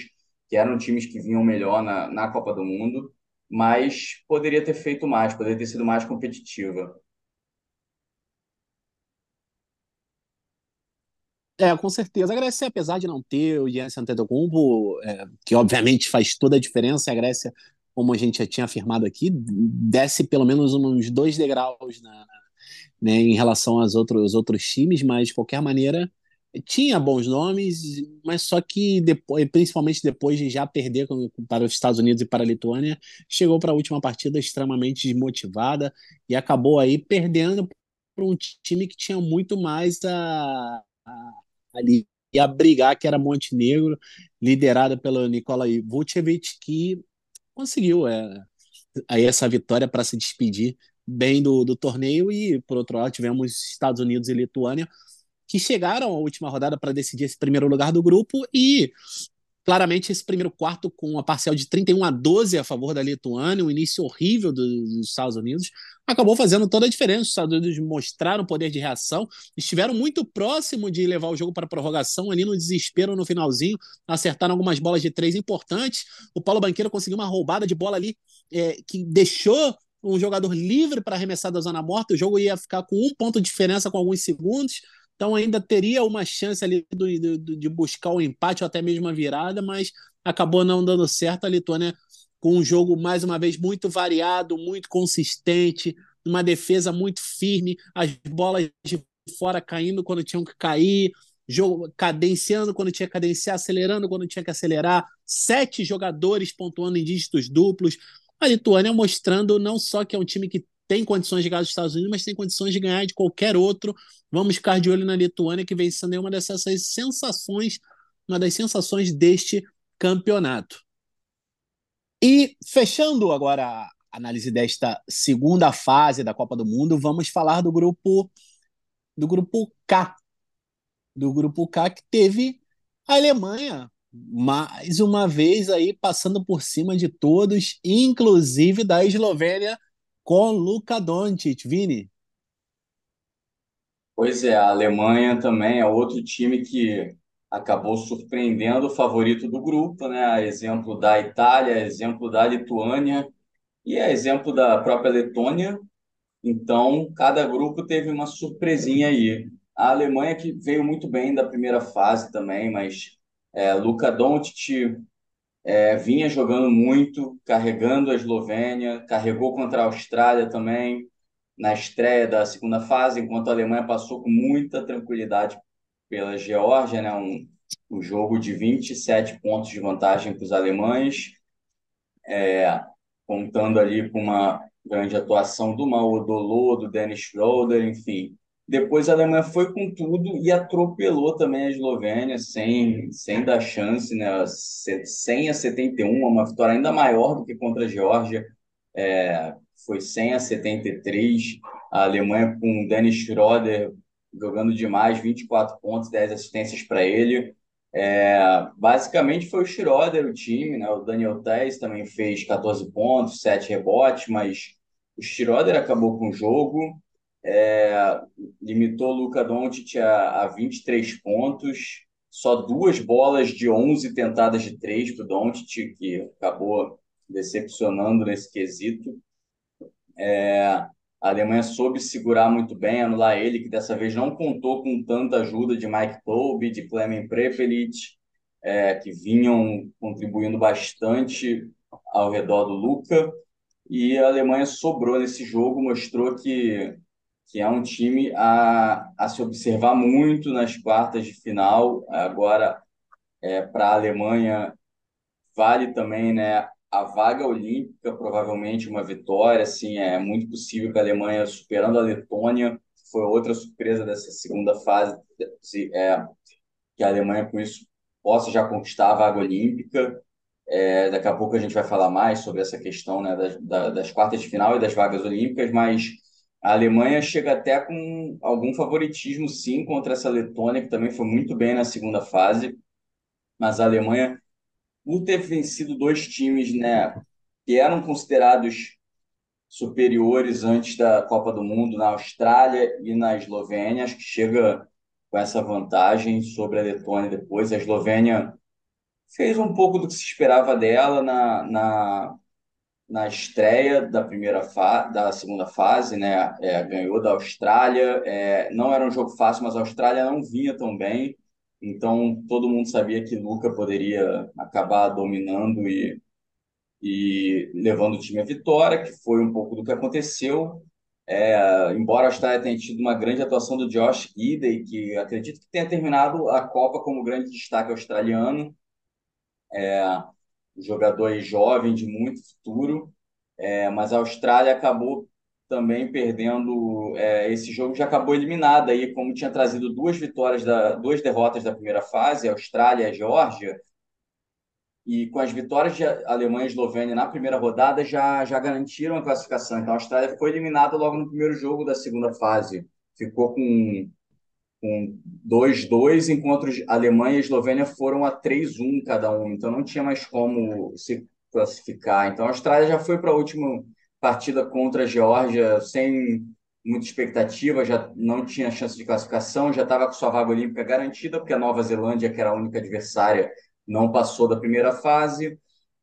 B: que eram times que vinham melhor na, na Copa do Mundo. mas poderia ter feito mais, poderia ter sido mais competitiva.
A: É, com certeza. A Grécia, apesar de não ter o Giannis Antetokounmpo, é, que obviamente faz toda a diferença, a Grécia, como a gente já tinha afirmado aqui, desce pelo menos uns dois degraus na, né, em relação aos outros, aos outros times, mas de qualquer maneira tinha bons nomes, mas só que depois, principalmente depois de já perder para os Estados Unidos e para a Lituânia, chegou para a última partida extremamente desmotivada e acabou aí perdendo para um time que tinha muito mais a, a ali a brigar, que era Montenegro, liderada pelo Nikola Vucevic, que conseguiu é, aí essa vitória para se despedir bem do, do torneio. E, por outro lado, tivemos Estados Unidos e Lituânia, que chegaram à última rodada para decidir esse primeiro lugar do grupo e claramente esse primeiro quarto com a parcial de 31 a 12 a favor da Lituânia, um início horrível dos Estados Unidos, acabou fazendo toda a diferença. Os Estados Unidos mostraram poder de reação, estiveram muito próximo de levar o jogo para a prorrogação ali no desespero no finalzinho, acertaram algumas bolas de três importantes. O Paulo Banqueiro conseguiu uma roubada de bola ali é, que deixou um jogador livre para arremessar da zona morta, o jogo ia ficar com um ponto de diferença com alguns segundos. Então ainda teria uma chance ali do, do, de buscar o um empate ou até mesmo a virada, mas acabou não dando certo. A Letônia com um jogo mais uma vez muito variado, muito consistente, uma defesa muito firme, as bolas de fora caindo quando tinham que cair, jogo cadenciando quando tinha que cadenciar, acelerando quando tinha que acelerar, sete jogadores pontuando em dígitos duplos. A Lituânia mostrando não só que é um time que tem condições de ganhar dos Estados Unidos, mas tem condições de ganhar de qualquer outro. Vamos ficar de olho na Lituânia, que vem sendo uma dessas sensações, uma das sensações deste campeonato. E fechando agora a análise desta segunda fase da Copa do Mundo, vamos falar do grupo do grupo K. Do grupo K que teve a Alemanha mais uma vez aí passando por cima de todos, inclusive da Eslovênia com Luka Doncic, Vini.
B: Pois é, a Alemanha também é outro time que acabou surpreendendo o favorito do grupo, né? Exemplo da Itália, exemplo da Lituânia e é exemplo da própria Letônia. Então, cada grupo teve uma surpresinha aí. A Alemanha que veio muito bem da primeira fase também, mas é, Luka Doncic é, vinha jogando muito, carregando a Eslovênia, carregou contra a Austrália também na estreia da segunda fase, enquanto a Alemanha passou com muita tranquilidade pela Geórgia, né? um, um jogo de 27 pontos de vantagem para os alemães, é, contando ali com uma grande atuação do Maudolô, do Dennis Schroeder, enfim, depois a Alemanha foi com tudo e atropelou também a Eslovênia, sem, sem dar chance, né? 100 a 71, uma vitória ainda maior do que contra a Geórgia. É, foi 100 a 73. A Alemanha com Dennis Schroeder jogando demais, 24 pontos, 10 assistências para ele. É, basicamente foi o Schroeder o time, né? O Daniel Tess também fez 14 pontos, 7 rebotes, mas o Schroeder acabou com o jogo é, limitou o Luka Doncic a, a 23 pontos, só duas bolas de 11 tentadas de três para o Doncic, que acabou decepcionando nesse quesito. É, a Alemanha soube segurar muito bem, anular ele, que dessa vez não contou com tanta ajuda de Mike Toby, de Clemen Prepelic, é, que vinham contribuindo bastante ao redor do Luca. E a Alemanha sobrou nesse jogo, mostrou que que é um time a, a se observar muito nas quartas de final. Agora, é, para a Alemanha, vale também né, a vaga olímpica, provavelmente uma vitória. Assim, é muito possível que a Alemanha, superando a Letônia, foi outra surpresa dessa segunda fase, é, que a Alemanha, com isso, possa já conquistar a vaga olímpica. É, daqui a pouco a gente vai falar mais sobre essa questão né, das, das quartas de final e das vagas olímpicas, mas a Alemanha chega até com algum favoritismo, sim, contra essa Letônia, que também foi muito bem na segunda fase. Mas a Alemanha, por ter vencido dois times né, que eram considerados superiores antes da Copa do Mundo, na Austrália e na Eslovênia, acho que chega com essa vantagem sobre a Letônia depois. A Eslovênia fez um pouco do que se esperava dela na, na na estreia da primeira da segunda fase, né? É, ganhou da Austrália. É, não era um jogo fácil, mas a Austrália não vinha tão bem. Então todo mundo sabia que Luca poderia acabar dominando e, e levando o time à vitória, que foi um pouco do que aconteceu. É, embora a Austrália tenha tido uma grande atuação do Josh Gidey, que acredito que tenha terminado a Copa como grande destaque australiano, é, um jogador jovem de muito futuro, é, mas a Austrália acabou também perdendo é, esse jogo, já acabou eliminada aí, como tinha trazido duas vitórias, da, duas derrotas da primeira fase, a Austrália e a Geórgia, e com as vitórias de Alemanha e Eslovênia na primeira rodada já, já garantiram a classificação. Então a Austrália foi eliminada logo no primeiro jogo da segunda fase. Ficou com, com 2-2, enquanto Alemanha e Eslovênia foram a 3-1 cada um. Então não tinha mais como se classificar. Então a Austrália já foi para a última partida contra a Geórgia sem muita expectativa, já não tinha chance de classificação, já estava com sua vaga olímpica garantida, porque a Nova Zelândia, que era a única adversária, não passou da primeira fase.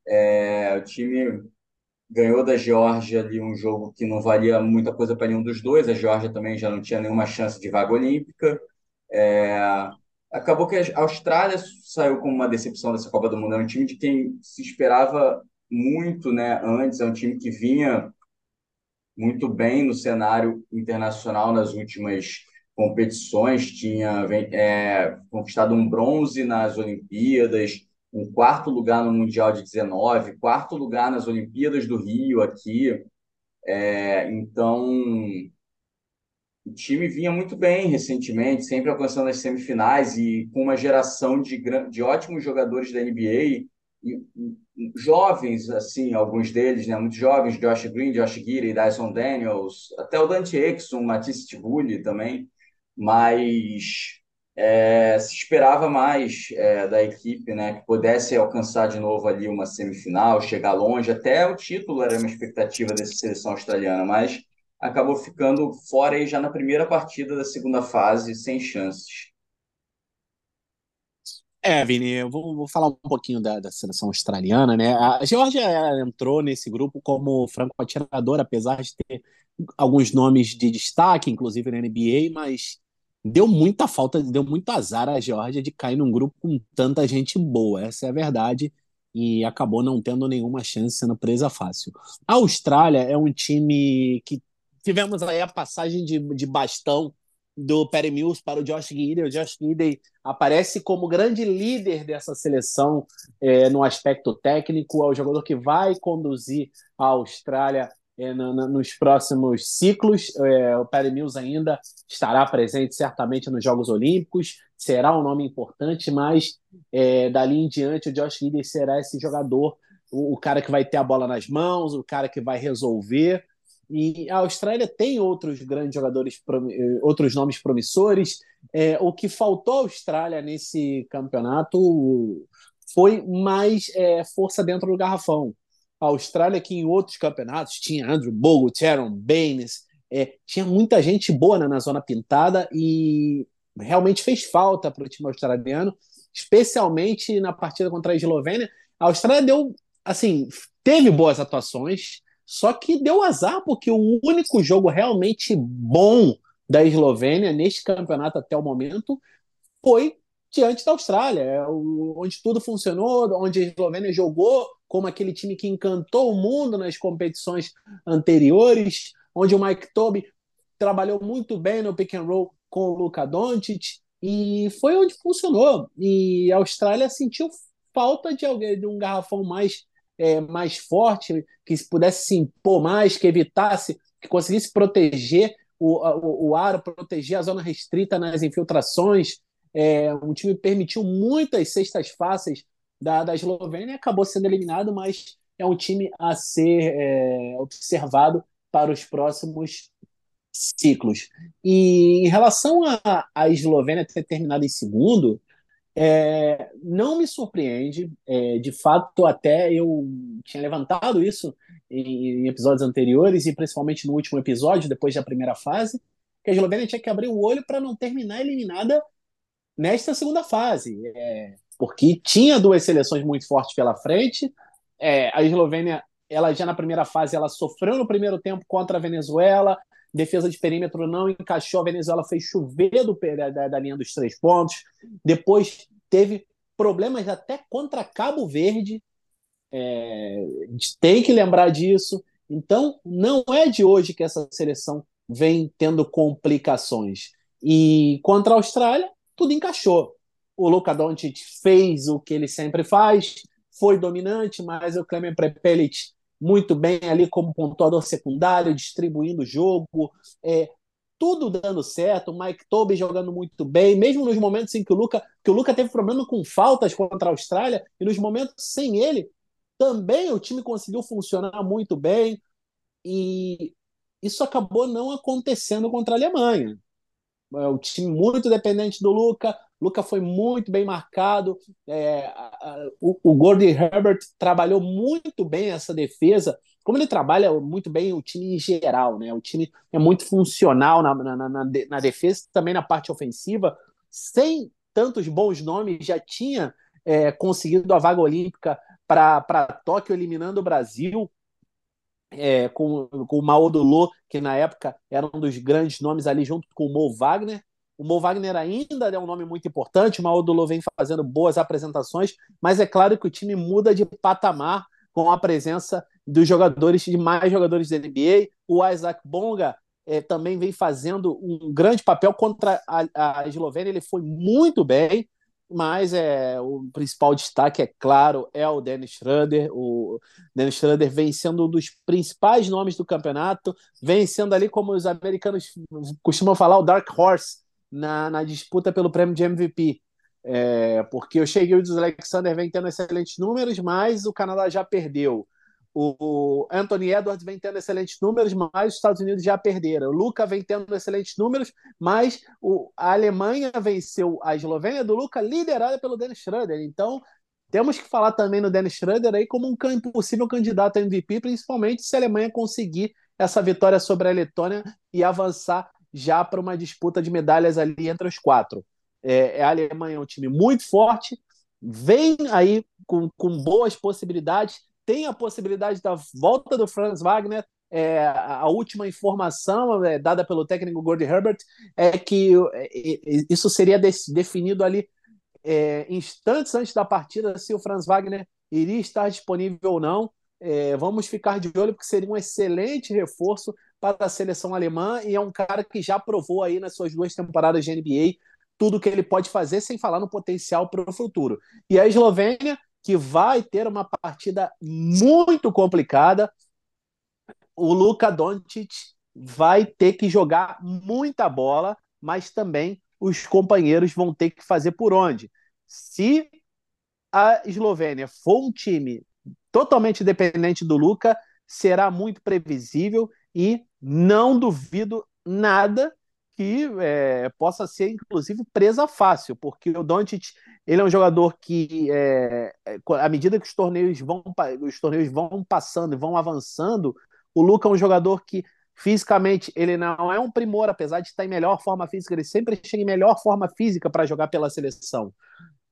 B: É, o time ganhou da Geórgia ali um jogo que não valia muita coisa para nenhum dos dois. A Geórgia também já não tinha nenhuma chance de vaga olímpica. É, acabou que a Austrália saiu como uma decepção dessa Copa do Mundo. É um time de quem se esperava muito né, antes, é um time que vinha muito bem no cenário internacional nas últimas competições, tinha é, conquistado um bronze nas Olimpíadas, um quarto lugar no Mundial de 19, quarto lugar nas Olimpíadas do Rio aqui. É, então, o time vinha muito bem recentemente, sempre alcançando as semifinais e com uma geração de, de ótimos jogadores da NBA, e, jovens, assim, alguns deles, né, muito jovens, Josh Green, Josh Giri, Dyson Daniels, até o Dante Exum, Matisse Tibulli também, mas é, se esperava mais é, da equipe, né, que pudesse alcançar de novo ali uma semifinal, chegar longe, até o título era uma expectativa dessa seleção australiana, mas acabou ficando fora aí já na primeira partida da segunda fase, sem chances.
A: É, Vini, eu vou, vou falar um pouquinho da, da, seleção australiana, né? A Geórgia entrou nesse grupo como franco atirador, apesar de ter alguns nomes de destaque, inclusive na NBA, mas deu muita falta, deu muito azar a Geórgia de cair num grupo com tanta gente boa, essa é a verdade, e acabou não tendo nenhuma chance, sendo presa fácil. A Austrália é um time que tivemos aí a passagem de, de bastão do Perry Mills para o Josh Gidey. O Josh Gidey aparece como grande líder dessa seleção é, no aspecto técnico, é o jogador que vai conduzir a Austrália é, no, no, nos próximos ciclos. É, o Perry Mills ainda estará presente certamente nos Jogos Olímpicos, será um nome importante, mas é, dali em diante o Josh Gidey será esse jogador, o, o cara que vai ter a bola nas mãos, o cara que vai resolver. E a Austrália tem outros grandes jogadores, eh, outros nomes promissores. É, o que faltou à Austrália nesse campeonato foi mais é, força dentro do garrafão. A Austrália, que em outros campeonatos tinha Andrew Bogut, Aaron Baines, é, tinha muita gente boa na, na zona pintada e realmente fez falta para o time australiano, especialmente na partida contra a Eslovênia. A Austrália deu, assim, teve boas atuações, só que deu azar, porque o único jogo realmente bom da Eslovênia neste campeonato até o momento foi diante da Austrália, é onde tudo funcionou, onde a Eslovênia jogou como aquele time que encantou o mundo nas competições anteriores, onde o Mike Toby trabalhou muito bem no pick and roll com o Luka Doncic e foi onde funcionou. E a Austrália sentiu falta de alguém de um garrafão mais é, mais forte, que pudesse se impor mais, que evitasse, que conseguisse proteger o, o, o aro, proteger a zona restrita nas infiltrações. É, um time permitiu muitas cestas fáceis da, da Eslovênia acabou sendo eliminado, mas é um time a ser é, observado para os próximos ciclos. E em relação à Eslovênia ter terminado em segundo, é, não me surpreende, é, de fato, até eu tinha levantado isso em, em, episódios anteriores, e principalmente no último episódio, depois da primeira fase, que a Eslovênia tinha que abrir o olho para não terminar eliminada nesta segunda fase, é, porque tinha duas seleções muito fortes pela frente. É, a Eslovênia ela já na primeira fase ela sofreu no primeiro tempo contra a Venezuela, defesa de perímetro não encaixou, a Venezuela fez chover do, da, da linha dos três pontos, depois teve problemas até contra Cabo Verde, é, tem que lembrar disso. Então, não é de hoje que essa seleção vem tendo complicações. E contra a Austrália, tudo encaixou. O Luka Doncic fez o que ele sempre faz, foi dominante, mas o Clemen Prepelic muito bem ali como pontuador secundário, distribuindo o jogo, é, tudo dando certo, o Mike Toby jogando muito bem, mesmo nos momentos em que o Luca, que o Luca teve problema com faltas contra a Austrália, e nos momentos sem ele, também o time conseguiu funcionar muito bem, e isso acabou não acontecendo contra a Alemanha. É, o time muito dependente do Luca, Luca foi muito bem marcado. É, a, a, o, o Gordon Herbert trabalhou muito bem essa defesa, como ele trabalha muito bem o time em geral, né? O time é muito funcional na, na, na, na defesa, também na parte ofensiva. Sem tantos bons nomes, já tinha é, conseguido a vaga olímpica para Tóquio, eliminando o Brasil. É, com, com o Mao Dolo, que na época era um dos grandes nomes ali, junto com o Mo Wagner. O Mo Wagner ainda é um nome muito importante, o Maudolo vem fazendo boas apresentações, mas é claro que o time muda de patamar com a presença dos jogadores, de mais jogadores da NBA. O Isaac Bonga é, também vem fazendo um grande papel contra a, a Eslovênia, ele foi muito bem, mas é, o principal destaque, é claro, é o Dennis Schroeder. O Dennis Schroeder vem sendo um dos principais nomes do campeonato, vem sendo ali, como os americanos costumam falar, o Dark Horse na, na disputa pelo prêmio de MVP. É, porque o Shea Gildes Alexander vem tendo excelentes números, mas o Canadá já perdeu. O Anthony Edwards vem tendo excelentes números, mas os Estados Unidos já perderam. O Luca vem tendo excelentes números, mas o, a Alemanha venceu a Eslovênia do Luca, liderada pelo Dennis Schroeder. Então, temos que falar também no Dennis Schroeder aí como um possível candidato a MVP, principalmente se a Alemanha conseguir essa vitória sobre a Letônia e avançar já para uma disputa de medalhas ali entre os quatro. É, a Alemanha é um time muito forte, vem aí com, com boas possibilidades, tem a possibilidade da volta do Franz Wagner. É, a última informação é, dada pelo técnico Gordon Herbert é que é, isso seria definido ali é, instantes antes da partida se o Franz Wagner iria estar disponível ou não. É, vamos ficar de olho porque seria um excelente reforço para a seleção alemã e é um cara que já provou aí nas suas duas temporadas de NBA tudo que ele pode fazer, sem falar no potencial para o futuro. E a Eslovênia, que vai ter uma partida muito complicada, o Luka Doncic vai ter que jogar muita bola, mas também os companheiros vão ter que fazer por onde. Se a Eslovênia for um time totalmente dependente do Luca, será muito previsível e não duvido nada que é, possa ser, inclusive, presa fácil, porque o Doncic ele é um jogador que, é, é à medida que os torneios vão, os torneios vão passando e vão avançando, o Luca é um jogador que fisicamente ele não é um primor, apesar de estar em melhor forma física, ele sempre chega em melhor forma física para jogar pela seleção.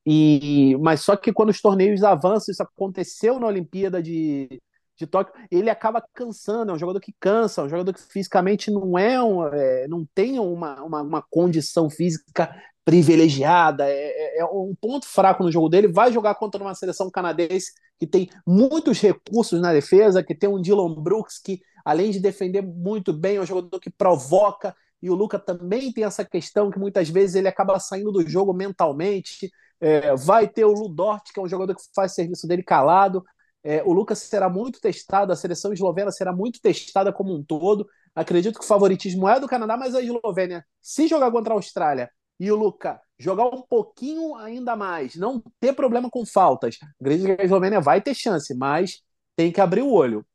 A: E, mas só que quando os torneios avançam, isso aconteceu na Olimpíada de, de Tóquio, ele acaba cansando, é um jogador que cansa, um jogador que fisicamente não é, um, é não tem uma, uma, uma, condição física privilegiada, é, é, é, um ponto fraco no jogo dele, vai jogar contra uma seleção canadense que tem muitos recursos na defesa, que tem um Dylan Brooks que, além de defender muito bem, é um jogador que provoca, e o Luca também tem essa questão que muitas vezes ele acaba saindo do jogo mentalmente, é, vai ter o Ludort, que é um jogador que faz serviço dele calado, é, o Lucas será muito testado, a seleção eslovena será muito testada como um todo. Acredito que o favoritismo é do Canadá, mas a Eslovênia, se jogar contra a Austrália e o Luca jogar um pouquinho ainda mais, não ter problema com faltas, acredito que a Eslovênia vai ter chance, mas tem que abrir o olho.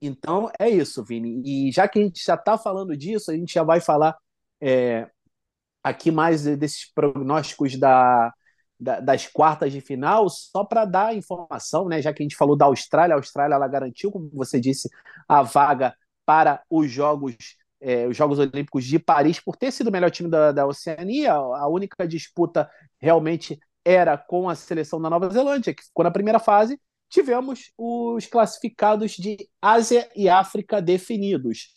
A: Então é isso, Vini. E já que a gente já está falando disso, a gente já vai falar é, aqui mais desses prognósticos da, das quartas de final, só para dar informação, né, já que a gente falou da Austrália, a Austrália ela garantiu, como você disse, a vaga para os Jogos, é, os Jogos Olímpicos de Paris, por ter sido o melhor time da, da Oceania, a única disputa realmente era com a seleção da Nova Zelândia, que ficou na primeira fase, tivemos os classificados de Ásia e África definidos.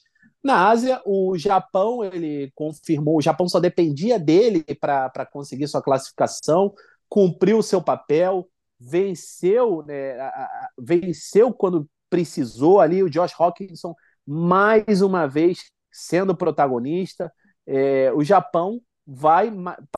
A: Na Ásia, o Japão ele confirmou, o Japão só dependia dele para conseguir sua classificação, cumpriu o seu papel, venceu, né, venceu quando precisou ali o Josh Hawkinson mais uma vez sendo protagonista. É, o Japão vai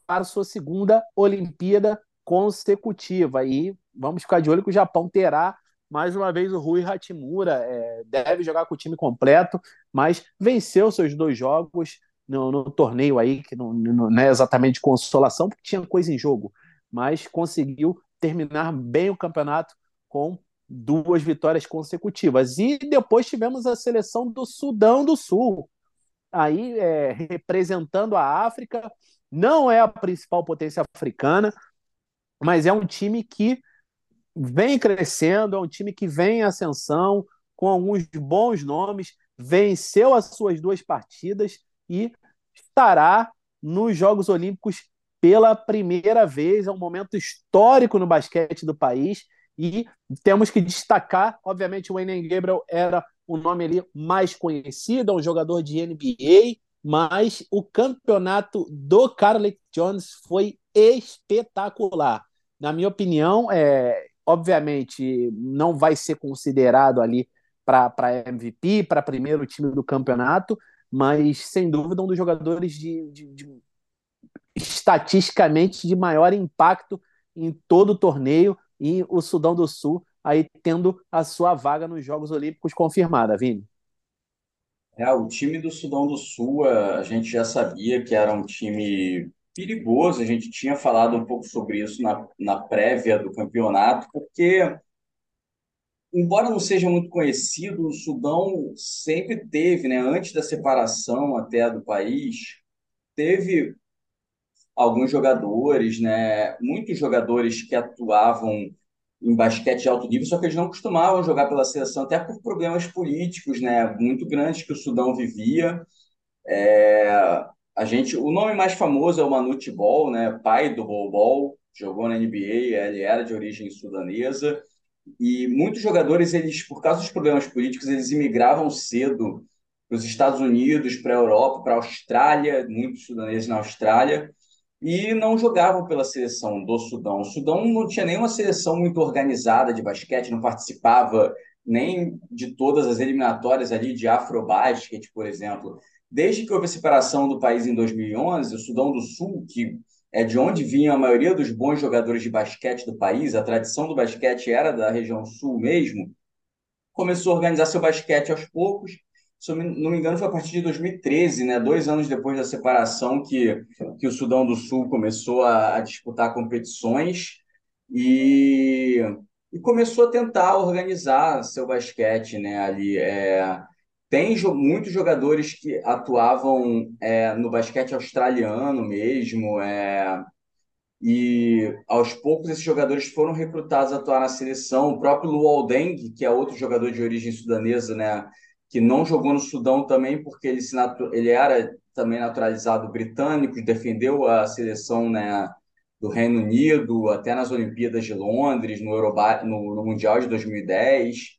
A: para sua segunda Olimpíada consecutiva e vamos ficar de olho que o Japão terá mais uma vez o Rui Hachimura é, deve jogar com o time completo, mas venceu seus dois jogos no, no torneio aí, que não, não, é exatamente consolação, porque tinha coisa em jogo, mas conseguiu terminar bem o campeonato com duas vitórias consecutivas. E depois tivemos a seleção do Sudão do Sul, aí é, representando a África, não é a principal potência africana, mas é um time que vem crescendo, é um time que vem em ascensão, com alguns bons nomes, venceu as suas duas partidas e estará nos Jogos Olímpicos pela primeira vez. É um momento histórico no basquete do país e temos que destacar, obviamente, o Wayne Gabriel era o nome ali mais conhecido, é um jogador de NBA, mas o campeonato do Carlec Jones foi espetacular. Na minha opinião, é, obviamente não vai ser considerado ali para MVP, para primeiro time do campeonato, mas sem dúvida um dos jogadores de, de, de estatisticamente de maior impacto em todo o torneio e o Sudão do Sul aí tendo a sua vaga nos Jogos Olímpicos confirmada, Vini.
B: É, o time do Sudão do Sul, a gente já sabia que era um time perigoso. A gente tinha falado um pouco sobre isso na, na prévia do campeonato, porque, embora não seja muito conhecido, o Sudão sempre teve, né, antes da separação até do país, teve alguns jogadores, né, muitos jogadores que atuavam em basquete de alto nível, só que eles não costumavam jogar pela seleção, até por problemas políticos, né, muito grandes que o Sudão vivia. É, a gente, o nome mais famoso é o Manute Ball, né? Pai do Bol jogou na NBA, ele era de origem sudanesa. E muitos jogadores, eles, por causa dos problemas políticos, eles imigravam cedo para os Estados Unidos, para a Europa, para a Austrália, muitos sudaneses na Austrália, e não jogavam pela seleção do Sudão. O Sudão não tinha nenhuma seleção muito organizada de basquete, não participava nem de todas as eliminatórias ali de Afrobasket, por exemplo. Desde que houve a separação do país em 2011, o Sudão do Sul, que é de onde vinha a maioria dos bons jogadores de basquete do país, a tradição do basquete era da região sul mesmo, começou a organizar seu basquete aos poucos. Se eu não me engano, foi a partir de 2013, né? dois anos depois da separação, que, que o Sudão do Sul começou a, a disputar competições e, e começou a tentar organizar seu basquete né? ali. É, tem muitos jogadores que atuavam é, no basquete australiano mesmo, é, e aos poucos esses jogadores foram recrutados a atuar na seleção. O próprio Luol Deng, que é outro jogador de origem sudanesa, né, que não jogou no Sudão também, porque ele, se ele era também naturalizado britânico, defendeu a seleção né, do Reino Unido, até nas Olimpíadas de Londres, no, Euroba no, no Mundial de 2010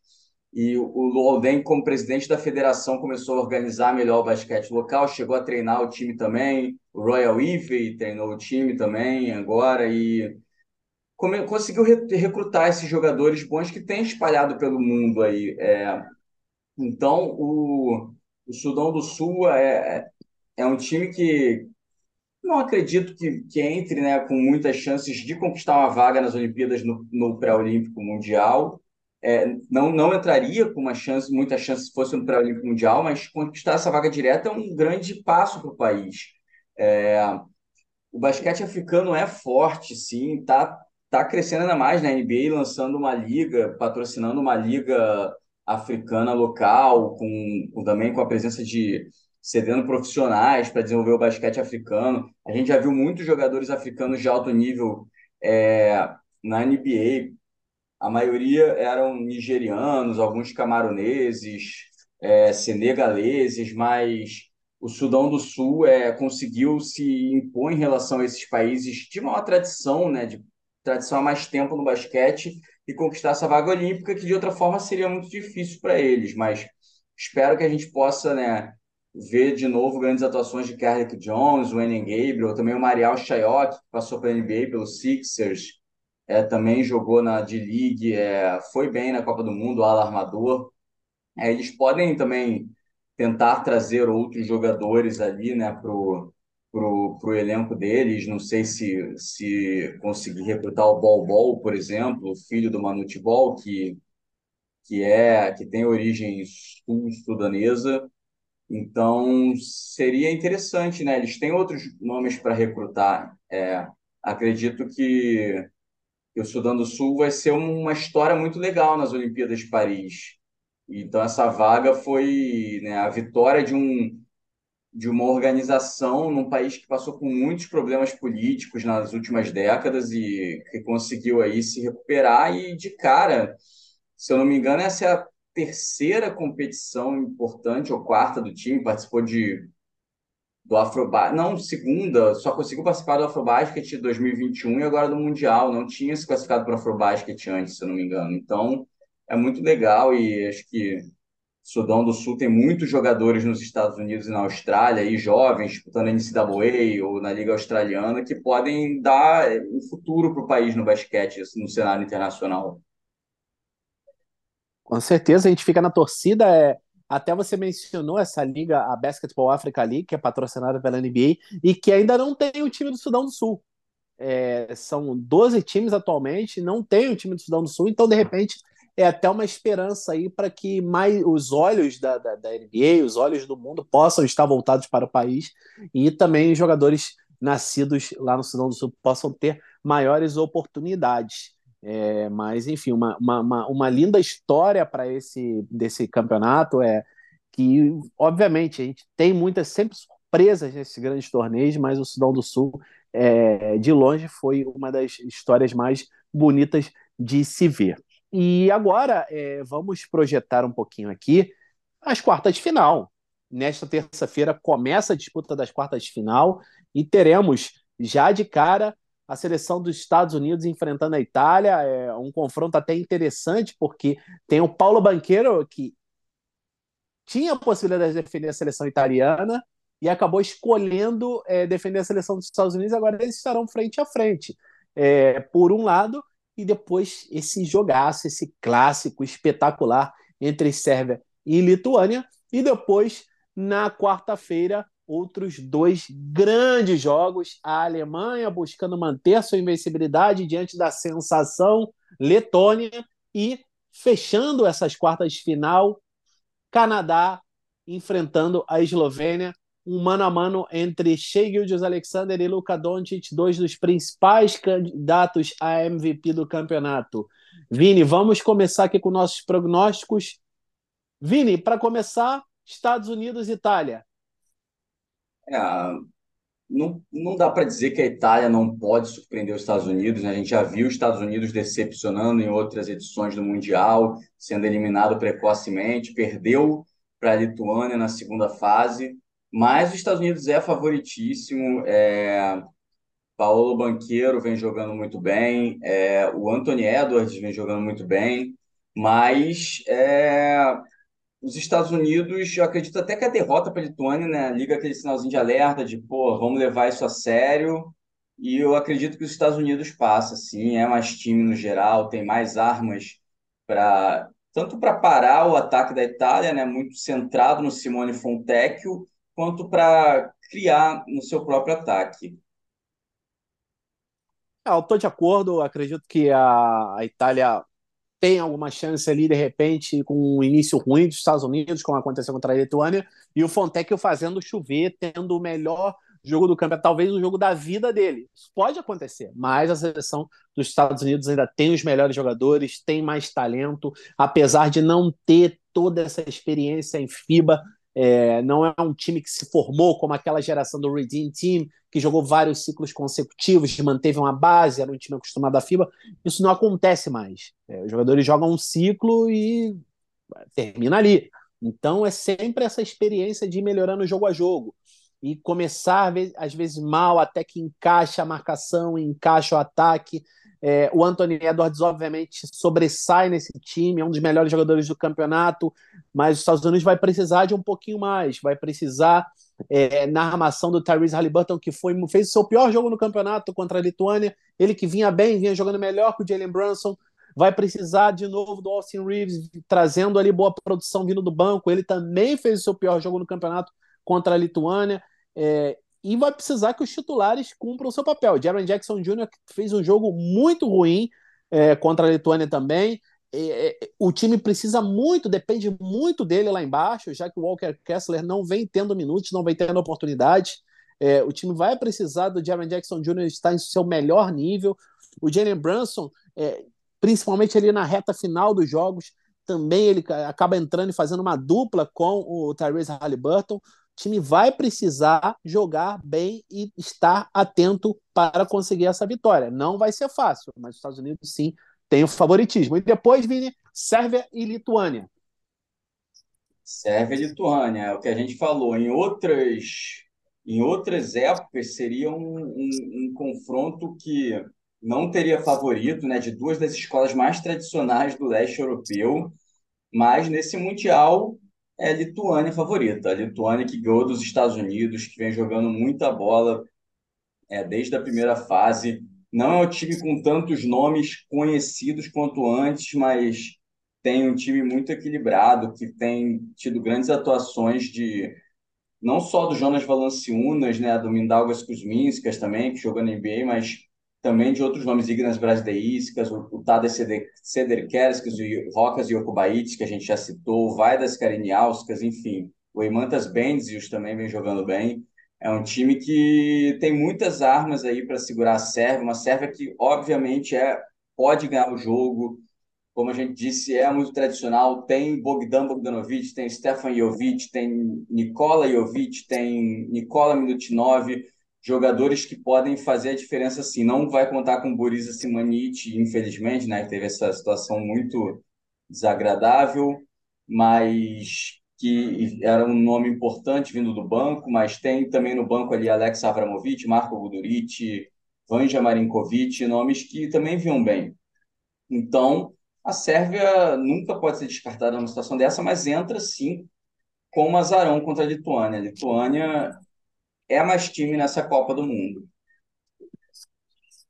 B: e o Luolden, como presidente da federação, começou a organizar melhor o basquete local, chegou a treinar o time também, o Royal Ivy treinou o time também agora e conseguiu recrutar esses jogadores bons que tem espalhado pelo mundo aí. É, então, o, o Sudão do Sul é, é um time que não acredito que, que entre né, com muitas chances de conquistar uma vaga nas Olimpíadas no, no pré-olímpico mundial, é, não, não entraria com uma chance, muita chance se fosse no pré-olímpico mundial, mas conquistar essa vaga direta é um grande passo para o país. É, o basquete africano é forte, sim, tá, tá crescendo ainda mais na NBA, lançando uma liga, patrocinando uma liga africana local, com, com também com a presença de cedendo profissionais para desenvolver o basquete africano. A gente já viu muitos jogadores africanos de alto nível é, na NBA, a maioria eram nigerianos, alguns camaroneses, é, senegaleses, mas o Sudão do Sul é, conseguiu se impor em relação a esses países de maior tradição, né, de tradição há mais tempo no basquete, e conquistar essa vaga olímpica, que de outra forma seria muito difícil para eles. Mas espero que a gente possa né, ver de novo grandes atuações de Kerrick Jones, Enem Gabriel, também o Marial Chayok, que passou para a NBA pelo Sixers, é, também jogou na D-League, é, foi bem na Copa do Mundo, ala armador. É, eles podem também tentar trazer outros jogadores ali né, para o pro, pro elenco deles. Não sei se, se conseguir recrutar o Bol Bol, por exemplo, o filho do Manute Bol, que, que, é, que tem origem sul-sudanesa. Então, seria interessante, né? Eles têm outros nomes para recrutar. É, acredito que, que o Sudão do Sul vai ser uma história muito legal nas Olimpíadas de Paris. Então, essa vaga foi né, a vitória de um, de uma organização num país que passou por muitos problemas políticos nas últimas décadas e que conseguiu aí se recuperar e de cara, se eu não me engano, essa é a terceira competição importante ou quarta do time, participou de do Afrobasket, não, segunda, só conseguiu participar do Afrobasket 2021 e agora do Mundial, não tinha se classificado para o Afrobasket antes, se eu não me engano. Então, é muito legal e acho que Sudão do Sul tem muitos jogadores nos Estados Unidos e na Austrália, e jovens disputando a NCAA ou na Liga Australiana, que podem dar um futuro para o país no basquete, assim, no cenário internacional.
A: Com certeza, a gente fica na torcida. É... Até você mencionou essa liga, a Basketball Africa League, que é patrocinada pela NBA, e que ainda não tem o time do Sudão do Sul. É... são 12 times atualmente, não tem o time do Sudão do Sul, então, de repente, é até uma esperança aí para que mais os olhos da, da, da, NBA, os olhos do mundo possam estar voltados para o país e também jogadores nascidos lá no Sudão do Sul possam ter maiores oportunidades. É, mas, enfim, uma, uma, uma, linda história para esse desse campeonato é que, obviamente, a gente tem muitas sempre surpresas nesses grandes torneios, mas o Sudão do Sul, é, de longe, foi uma das histórias mais bonitas de se ver. E agora é, vamos projetar um pouquinho aqui as quartas de final. Nesta terça-feira começa a disputa das quartas de final e teremos já de cara a seleção dos Estados Unidos enfrentando a Itália. É um confronto até interessante, porque tem o Paulo Banqueiro, que tinha a possibilidade de defender a seleção italiana e acabou escolhendo é, defender a seleção dos Estados Unidos. Agora eles estarão frente a frente. É, por um lado, e depois esse jogaço, esse clássico espetacular entre Sérvia e Lituânia, e depois, na quarta-feira, outros dois grandes jogos, a Alemanha buscando manter sua invencibilidade diante da sensação Letônia e fechando essas quartas de final, Canadá enfrentando a Eslovênia um mano a mano entre Shea Alexander e Luka Doncic, dois dos principais candidatos a MVP do campeonato. Vini, vamos começar aqui com nossos prognósticos. Vini, para começar, Estados Unidos e Itália.
B: É, não, não dá para dizer que a Itália não pode surpreender os Estados Unidos. Né? A gente já viu os Estados Unidos decepcionando em outras edições do Mundial, sendo eliminado precocemente, perdeu para a Lituânia na segunda fase. Mas os Estados Unidos é favoritíssimo. É... Paulo Banqueiro vem jogando muito bem, é... o Anthony Edwards vem jogando muito bem, mas é... os Estados Unidos, eu acredito até que a derrota para a Lituânia né, liga aquele sinalzinho de alerta de, pô, vamos levar isso a sério. E eu acredito que os Estados Unidos passa, sim, é mais time no geral, tem mais armas para tanto para parar o ataque da Itália, né, muito centrado no Simone Fontecchio, quanto para criar no seu próprio ataque.
A: É, eu estou de acordo, acredito que a, a Itália tem alguma chance ali, de repente, com um início ruim dos Estados Unidos, como aconteceu contra a Lituânia, e o Fontecchio fazendo chover, tendo o melhor jogo do campeonato, talvez o jogo da vida dele. Isso pode acontecer, mas a seleção dos Estados Unidos ainda tem os melhores jogadores, tem mais talento, apesar de não ter toda essa experiência em FIBA, é, não é um time que se formou como aquela geração do Redeem Team, que jogou vários ciclos consecutivos, manteve uma base, era um time acostumado à FIBA. Isso não acontece mais. É, os jogadores jogam um ciclo e termina ali. Então é sempre essa experiência de ir melhorando jogo a jogo. E começar, às vezes, mal, até que encaixa a marcação, encaixa o ataque. É, o Anthony Edwards, obviamente, sobressai nesse time, é um dos melhores jogadores do campeonato, mas os Estados Unidos vai precisar de um pouquinho mais, vai precisar é, na armação do Tyrese Halliburton, que foi, fez o seu pior jogo no campeonato contra a Lituânia, ele que vinha bem, vinha jogando melhor que o Jalen Brunson, vai precisar de novo do Austin Reeves, trazendo ali boa produção vindo do banco, ele também fez o seu pior jogo no campeonato contra a Lituânia, é, e vai precisar que os titulares cumpram seu papel. Jaron Jackson Jr. fez um jogo muito ruim é, contra a Lituânia também. É, é, o time precisa muito, depende muito dele lá embaixo, já que o Walker Kessler não vem tendo minutos, não vem tendo oportunidades. É, o time vai precisar do Jaron Jackson Jr. estar em seu melhor nível. O Jalen Brunson, é, principalmente ali na reta final dos jogos, também ele acaba entrando e fazendo uma dupla com o Tyrese Halliburton time vai precisar jogar bem e estar atento para conseguir essa vitória. Não vai ser fácil, mas os Estados Unidos sim tem o favoritismo. E depois, Vini, Sérvia e Lituânia.
B: Sérvia e Lituânia, é o que a gente falou. Em outras, em outras épocas, seria um, um, um confronto que não teria favorito, né, de duas das escolas mais tradicionais do leste europeu, mas nesse Mundial é a Lituânia favorita. A Lituânia que ganhou dos Estados Unidos, que vem jogando muita bola é, desde a primeira fase. Não é um time com tantos nomes conhecidos quanto antes, mas tem um time muito equilibrado, que tem tido grandes atuações de não só do Jonas Valanciunas, né, do Mindaugas Kuzminskas também, que jogou na NBA, mas também de outros nomes Ignas Brasdeíscas, o, o Tadej Sederkerskis, o Rokas Jokubaitis, que a gente já citou, o Vaidas Kariniauskas, enfim, o Eimantas Benzius também vem jogando bem. É um time que tem muitas armas aí para segurar a Sérvia, uma Sérvia que, obviamente, é, pode ganhar o jogo, como a gente disse, é muito tradicional. Tem Bogdan Bogdanovic, tem Stefan Jovic, tem Nikola Jovic, tem Nikola Milutinov, jogadores que podem fazer a diferença assim. Não vai contar com Borisa Simanic, infelizmente, né? Teve essa situação muito desagradável, mas que era um nome importante vindo do banco, mas tem também no banco ali Alex Avramovic, Marco Guduric, Vanja Marinkovic, nomes que também vinham bem. Então, a Sérvia nunca pode ser descartada numa situação dessa, mas entra sim com azarão contra a Lituânia. A Lituânia é mais time nessa Copa do Mundo.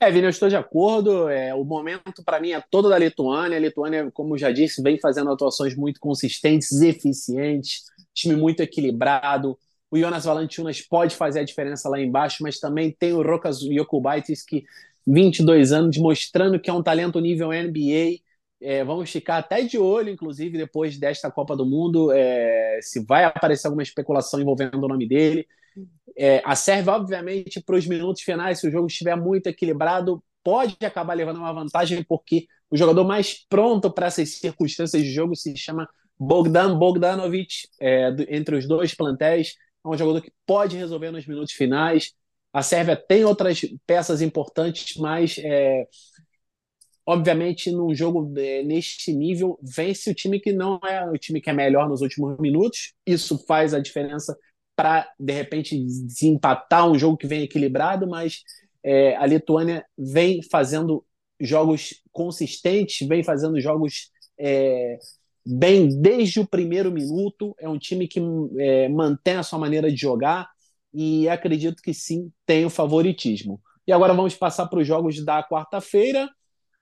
A: É, Vini, eu estou de acordo. É, o momento, para mim, é todo da Lituânia. A Lituânia, como já disse, vem fazendo atuações muito consistentes, eficientes, time muito equilibrado. O Jonas Valanciunas pode fazer a diferença lá embaixo, mas também tem o Rokas Jokubaitis, que 22 anos, mostrando que é um talento nível NBA. É, vamos ficar até de olho, inclusive, depois desta Copa do Mundo, é, se vai aparecer alguma especulação envolvendo o nome dele. É, a Sérvia, obviamente, para os minutos finais, se o jogo estiver muito equilibrado, pode acabar levando uma vantagem, porque o jogador mais pronto para essas circunstâncias de jogo se chama Bogdan Bogdanovic, é, entre os dois plantéis. É um jogador que pode resolver nos minutos finais. A Sérvia tem outras peças importantes, mas é, obviamente num jogo é, neste nível vence o time que não é o time que é melhor nos últimos minutos. Isso faz a diferença para, de repente, desempatar um jogo que vem equilibrado, mas é, a Lituânia vem fazendo jogos consistentes, vem fazendo jogos é, bem desde o primeiro minuto. É um time que é, mantém a sua maneira de jogar e acredito que sim tem o favoritismo. E agora vamos passar para os jogos da quarta-feira.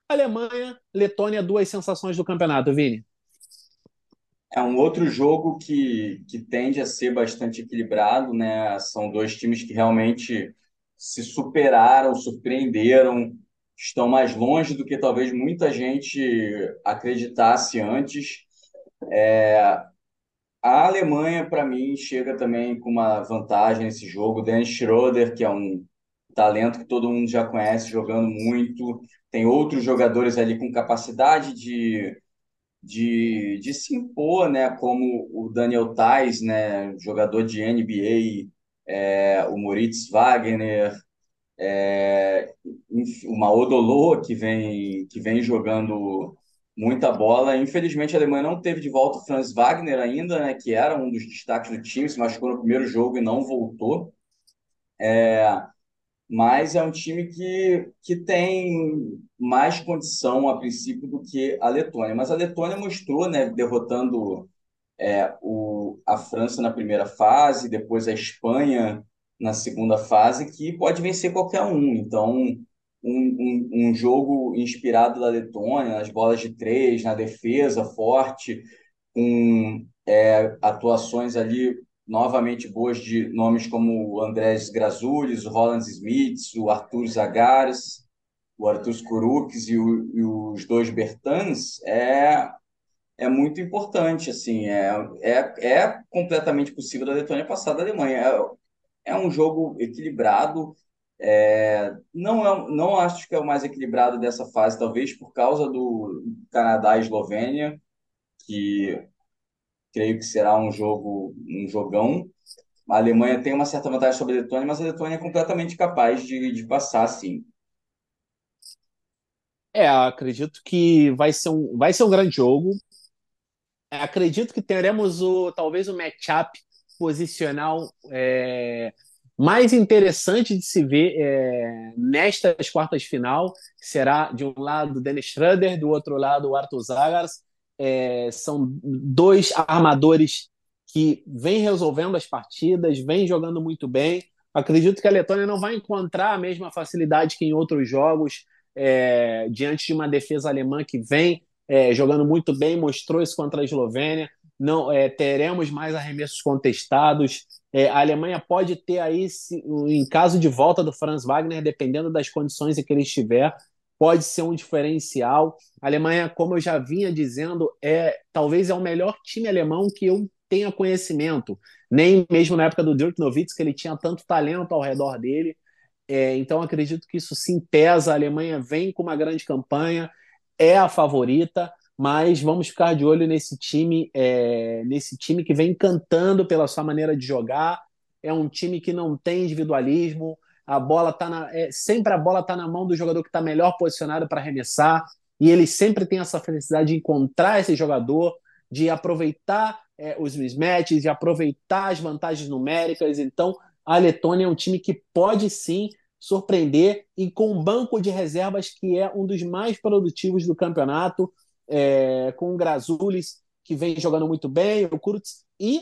A: Alemanha, Letônia, duas sensações do campeonato, Vini.
B: É um outro jogo que, que tende a ser bastante equilibrado, né? São dois times que realmente se superaram, surpreenderam, estão mais longe do que talvez muita gente acreditasse antes. É, a Alemanha, para mim, chega também com uma vantagem nesse jogo. Dennis Schroeder, que é um talento que todo mundo já conhece, jogando muito. Tem outros jogadores ali com capacidade de de, de se impor, né, como o Daniel Tais, né, jogador de NBA, é, o Moritz Wagner, é, uma Odolo que vem, que vem jogando muita bola. Infelizmente, a Alemanha não teve de volta o Franz Wagner ainda, né, que era um dos destaques do time, se machucou no primeiro jogo e não voltou. É, mas é um time que, que tem mais condição a princípio do que a Letônia. Mas a Letônia mostrou, né, derrotando é, o, a França na primeira fase, depois a Espanha na segunda fase, que pode vencer qualquer um. Então, um, um, um jogo inspirado da Letônia, nas bolas de três, na defesa forte, com é, atuações ali novamente boas de nomes como o Andrés Grazoulis, o Roland Smith, o Arthur Zagares, o Arthur Skurux e, e, os dois Bertans, é, é muito importante. assim é, é, é completamente possível da Letônia passar da Alemanha. É, é um jogo equilibrado. É, não, é, não acho que é o mais equilibrado dessa fase, talvez por causa do Canadá e Eslovênia, que creio que será um jogo, um jogão. A Alemanha tem uma certa vantagem sobre a Letônia, mas a Letônia é completamente capaz de, de passar, sim.
A: É, acredito que vai ser um, vai ser um grande jogo. Acredito que teremos o talvez o matchup posicional é, mais interessante de se ver é, nestas quartas final. Será de um lado Dennis Schroeder, do outro lado Arthur Zagars é, são dois armadores que vêm resolvendo as partidas, vêm jogando muito bem. Acredito que a Letônia não vai encontrar a mesma facilidade que em outros jogos, é, diante de uma defesa alemã que vem é, jogando muito bem, mostrou isso contra a Eslovênia. Não é, teremos mais arremessos contestados. É, a Alemanha pode ter aí, se, em caso de volta do Franz Wagner, dependendo das condições em que ele estiver, pode ser um diferencial. A Alemanha, como eu já vinha dizendo, é talvez é o melhor time alemão que eu tenha conhecimento. Nem mesmo na época do Dirk Nowitzki, ele tinha tanto talento ao redor dele. É, então acredito que isso sim pesa. A Alemanha vem com uma grande campanha, é a favorita, mas vamos ficar de olho nesse time, é, nesse time que vem cantando pela sua maneira de jogar. É um time que não tem individualismo, a bola tá na, é, sempre a bola está na mão do jogador que está melhor posicionado para arremessar, e ele sempre tem essa felicidade de encontrar esse jogador, de aproveitar é, os mismatches, de aproveitar as vantagens numéricas. Então, a Letônia é um time que pode sim surpreender e com um banco de reservas que é um dos mais produtivos do campeonato, é, com o Grazulis, que vem jogando muito bem, o Kurtz, e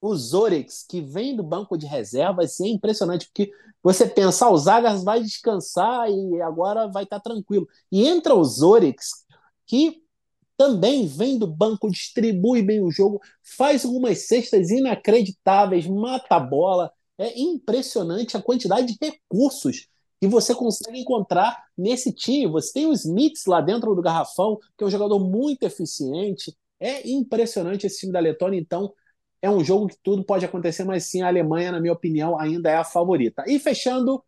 A: o Zorex, que vem do banco de reservas, é impressionante, porque você pensa, ah, o Zagas vai descansar e agora vai estar tá tranquilo. E entra o Zorex, que também vem do banco, distribui bem o jogo, faz algumas cestas inacreditáveis, mata a bola. É impressionante a quantidade de recursos que você consegue encontrar nesse time. Você tem o Smiths lá dentro do garrafão, que é um jogador muito eficiente. É impressionante esse time da Letônia, então é um jogo que tudo pode acontecer, mas sim, a Alemanha, na minha opinião, ainda é a favorita. E fechando,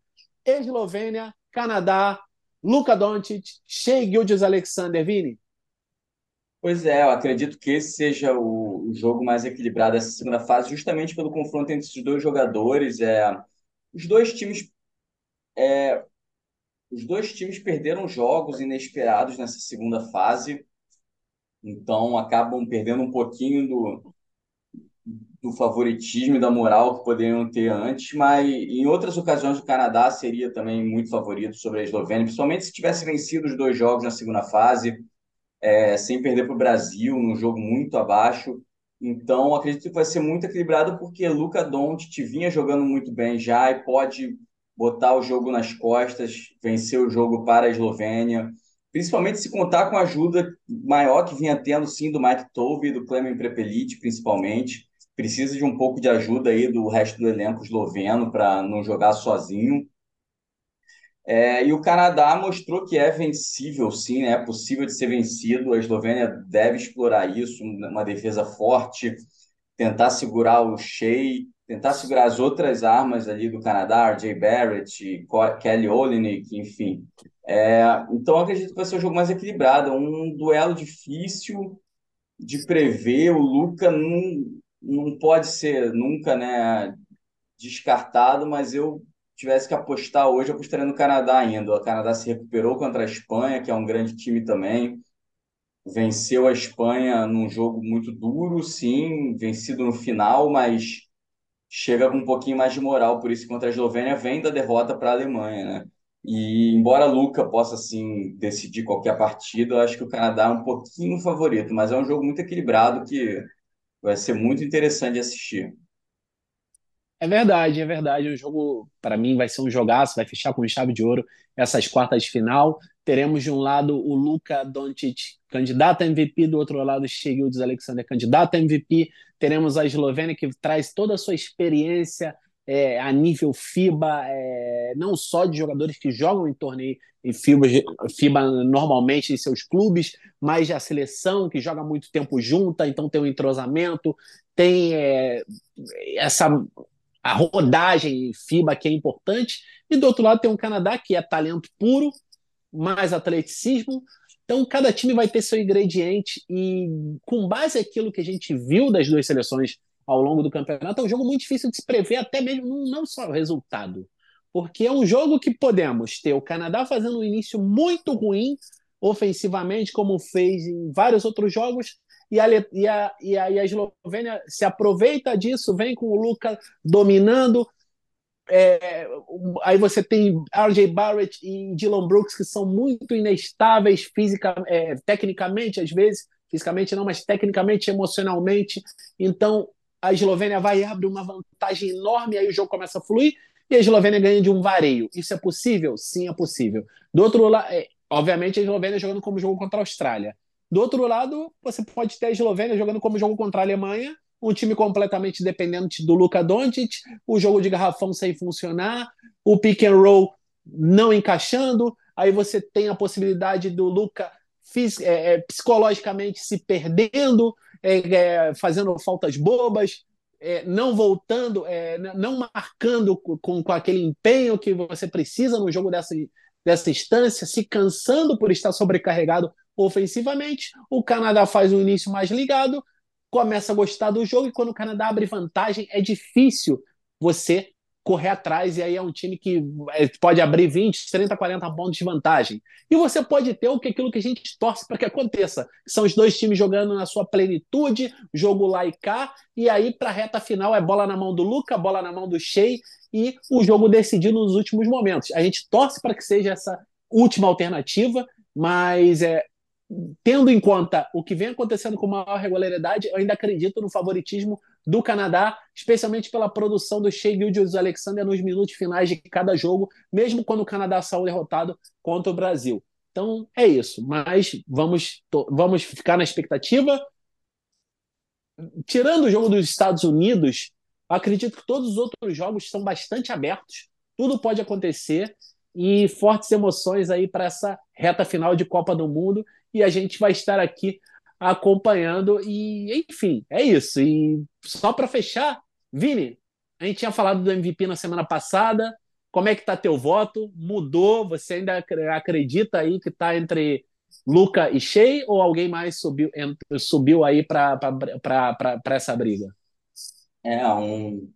A: Eslovênia, Canadá, Luka Doncic, Shea Gildes Alexander, Vini.
B: Pois é, eu acredito que esse seja o, jogo mais equilibrado dessa segunda fase, justamente pelo confronto entre esses dois jogadores. É, os dois times é, os dois times perderam jogos inesperados nessa segunda fase, então acabam perdendo um pouquinho do, do favoritismo e da moral que poderiam ter antes, mas em outras ocasiões o Canadá seria também muito favorito sobre a Eslovênia, principalmente se tivesse vencido os dois jogos na segunda fase, é, sem perder para o Brasil, num jogo muito abaixo. Então, acredito que vai ser muito equilibrado, porque Luca Doncic vinha jogando muito bem já e pode botar o jogo nas costas, vencer o jogo para a Eslovênia, principalmente se contar com a ajuda maior que vinha tendo, sim, do Mike Tove e do Clemen Prepelic, principalmente precisa de um pouco de ajuda aí do resto do elenco esloveno para não jogar sozinho. É, e o Canadá mostrou que é vencível, sim, né? é possível de ser vencido. A Eslovênia deve explorar isso, uma defesa forte, tentar segurar o Shea, tentar segurar as outras armas ali do Canadá, RJ Barrett, Kelly Olynyk, enfim. É, então, acredito que vai ser um jogo mais equilibrado, um duelo difícil de prever. O Luca não, não pode ser nunca né, descartado, mas eu tivesse que apostar hoje, eu apostaria no Canadá ainda. O Canadá se recuperou contra a Espanha, que é um grande time também. Venceu a Espanha num jogo muito duro, sim, vencido no final, mas chega com um pouquinho mais de moral, por isso contra a Eslovênia vem da derrota para a Alemanha, né? E embora Luca possa assim decidir qualquer partida, eu acho que o Canadá é um pouquinho favorito, mas é um jogo muito equilibrado que vai ser muito interessante assistir.
A: É verdade, é verdade. O jogo, para mim, vai ser um jogaço, vai fechar com chave de ouro essas quartas de final. Teremos de um lado o Luka Doncic, candidato a MVP, do outro lado o Alexander, candidato a MVP. Teremos a Eslovênia, que traz toda a sua experiência é, a nível FIBA, é, não só de jogadores que jogam em torneio em FIBA, FIBA normalmente em seus clubes, mas a seleção que joga muito tempo junta, então tem um entrosamento, tem é, essa a rodagem FIBA que é importante, e do outro lado tem um Canadá que é talento puro, mais atleticismo. Então, cada time vai ter seu ingrediente, e com base naquilo que a gente viu das duas seleções ao longo do campeonato, é um jogo muito difícil de se prever, até mesmo não só o resultado. Porque é um jogo que podemos ter o Canadá fazendo um início muito ruim ofensivamente, como fez em vários outros jogos, e a, e a, e a, e a Eslovênia se aproveita disso, vem com o Luca dominando. É, aí você tem RJ Barrett e Dylan Brooks, que são muito inestáveis física, é, tecnicamente, às vezes, fisicamente não, mas tecnicamente, emocionalmente. Então, a Eslovênia vai e abre uma vantagem enorme, aí o jogo começa a fluir e a Eslovênia ganha de um vareio. Isso é possível? Sim, é possível. Do outro lado, é, obviamente, a Eslovênia jogando como jogo contra a Austrália. Do outro lado, você pode ter a Eslovênia jogando como jogo contra a Alemanha, um time completamente dependente do Luka Doncic, o jogo de garrafão sem funcionar, o pick and roll não encaixando, aí você tem a possibilidade do Luka é, é, psicologicamente se perdendo, é, é, fazendo faltas bobas, é, não voltando, é, não marcando com, com aquele empenho que você precisa no jogo dessa, dessa instância, se cansando por estar sobrecarregado ofensivamente. O Canadá faz um início mais ligado, começa a gostar do jogo, e quando o Canadá abre vantagem, é difícil você correr atrás, e aí é um time que é, pode abrir 20, 30, 40 pontos de vantagem. E você pode ter o que aquilo que a gente torce para que aconteça, são os dois times jogando na sua plenitude, jogo lá e cá, e aí para a reta final é bola na mão do Luca, bola na mão do Shea e o jogo decidido nos últimos momentos. A gente torce para que seja essa última alternativa, mas é, tendo em conta o que vem acontecendo com maior regularidade, eu ainda acredito no favoritismo do Canadá, especialmente pela produção do Shea Gildius Alexander nos minutos finais de cada jogo, mesmo quando o Canadá saiu derrotado contra o Brasil. Então é isso, mas vamos, vamos ficar na expectativa. Tirando o jogo dos Estados Unidos, acredito que todos os outros jogos estão bastante abertos, tudo pode acontecer e fortes emoções aí para essa reta final de Copa do Mundo e a gente vai estar aqui acompanhando e enfim, é isso. E só para fechar, Vini, a gente tinha falado do MVP na semana passada. Como é que tá teu voto? Mudou? Você ainda acredita aí que tá entre Luca e Shea ou alguém mais subiu, subiu aí para essa briga?
B: É um,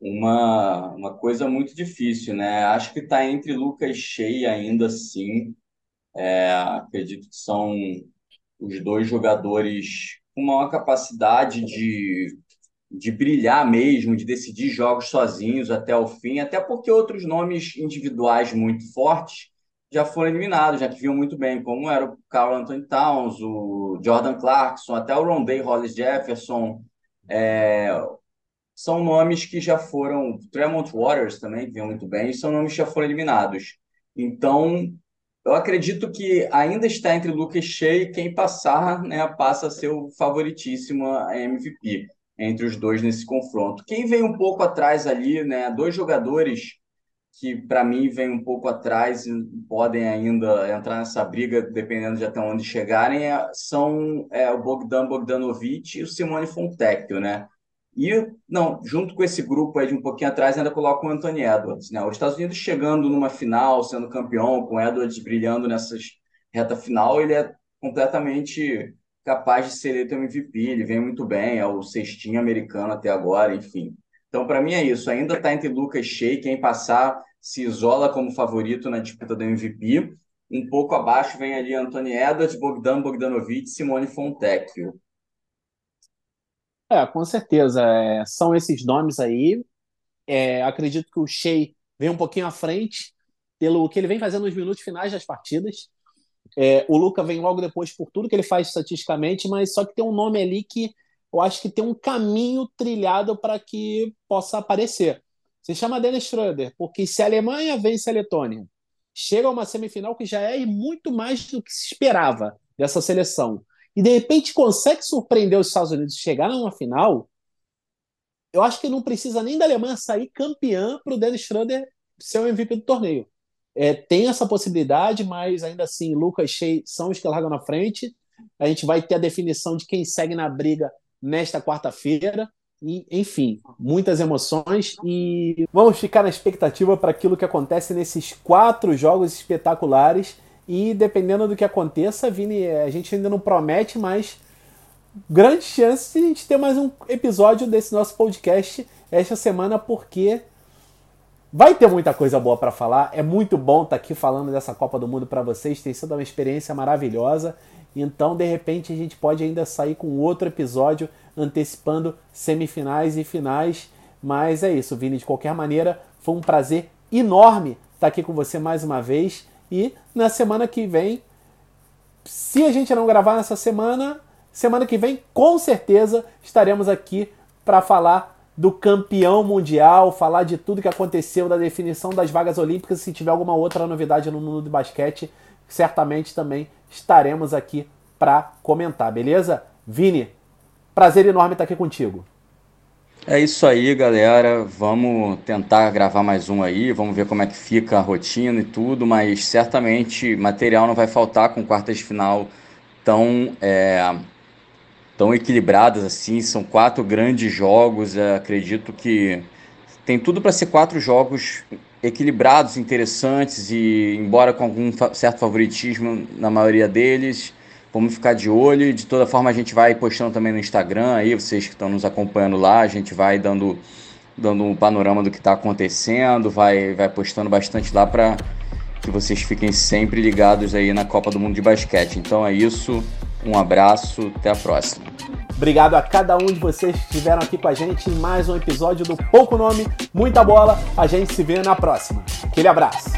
B: uma, uma coisa muito difícil, né? Acho que está entre Luca e Shea ainda assim. É, acredito que são os dois jogadores com uma capacidade de, de brilhar mesmo, de decidir jogos sozinhos até o fim, até porque outros nomes individuais muito fortes já foram eliminados, já que vinham muito bem, como era o Carl Anthony Towns, o Jordan Clarkson, até o Rondé Hollis Jefferson, é, são nomes que já foram, Tremont Waters também, que vinham muito bem, são nomes que já foram eliminados. Então, eu acredito que ainda está entre Lucas Shea e quem passar, né, passa a ser o favoritíssimo a MVP entre os dois nesse confronto. Quem vem um pouco atrás ali, né, dois jogadores que para mim vêm um pouco atrás e podem ainda entrar nessa briga, dependendo de até onde chegarem, é, são é, o Bogdan Bogdanovic e o Simone Fontecchio, né? E, não, junto com esse grupo aí de um pouquinho atrás, ainda coloca o Anthony Edwards, né? Os Estados Unidos chegando numa final, sendo campeão, com o Edwards brilhando nessas reta final, ele é completamente capaz de ser eleito MVP, ele vem muito bem, é o cestinho americano até agora, enfim. Então, para mim é isso, ainda está entre Lucas Shea, quem passar se isola como favorito na disputa do MVP. Um pouco abaixo vem ali Anthony Edwards, Bogdan Bogdanovic, Simone Fontecchio.
A: É, com certeza. É, são esses nomes aí. É, acredito que o Shea vem um pouquinho à frente pelo que ele vem fazendo nos minutos finais das partidas. É, o Luca vem logo depois por tudo que ele faz estatisticamente, mas só que tem um nome ali que eu acho que tem um caminho trilhado para que possa aparecer. Se chama Dennis Schroeder, porque se a Alemanha vence a Letônia, chega a uma semifinal que já é muito mais do que se esperava dessa seleção, e de repente consegue surpreender os Estados Unidos chegar numa final, eu acho que não precisa nem da Alemanha sair campeã para o Dennis Schroeder ser o MVP do torneio. É, tem essa possibilidade, mas ainda assim, Lucas Shea são os que largam na frente. A gente vai ter a definição de quem segue na briga nesta quarta-feira. E, enfim, muitas emoções e vamos ficar na expectativa para aquilo que acontece nesses quatro jogos espetaculares. E dependendo do que aconteça, Vini, a gente ainda não promete, mas grande chance de a gente ter mais um episódio desse nosso podcast esta semana, porque vai ter muita coisa boa para falar. É muito bom estar tá aqui falando dessa Copa do Mundo para vocês, tem sido uma experiência maravilhosa. Então, de repente, a gente pode ainda sair com outro episódio antecipando semifinais e finais. Mas é isso, Vini. De qualquer maneira, foi um prazer enorme estar aqui com você mais uma vez. E na semana que vem, se a gente não gravar nessa semana, semana que vem com certeza estaremos aqui para falar do campeão mundial, falar de tudo que aconteceu, da definição das vagas olímpicas. Se tiver alguma outra novidade no mundo do basquete, certamente também estaremos aqui para comentar, beleza? Vini, prazer enorme estar aqui contigo.
B: É isso aí, galera. Vamos tentar gravar mais um aí, vamos ver como é que fica a rotina e tudo, mas certamente material não vai faltar com quartas de final tão, é, tão equilibradas assim. São quatro grandes jogos, é, acredito que tem tudo para ser quatro jogos equilibrados, interessantes e, embora com algum certo favoritismo na maioria deles, Vamos ficar de olho e de toda forma a gente vai postando também no Instagram aí, vocês que estão nos acompanhando lá, a gente vai dando, dando um panorama do que está acontecendo, vai, vai postando bastante lá para que vocês fiquem sempre ligados aí na Copa do Mundo de Basquete. Então é isso, um abraço, até a próxima.
A: Obrigado a cada um de vocês que estiveram aqui com a gente em mais um episódio do Pouco Nome, Muita Bola. A gente se vê na próxima. Aquele abraço.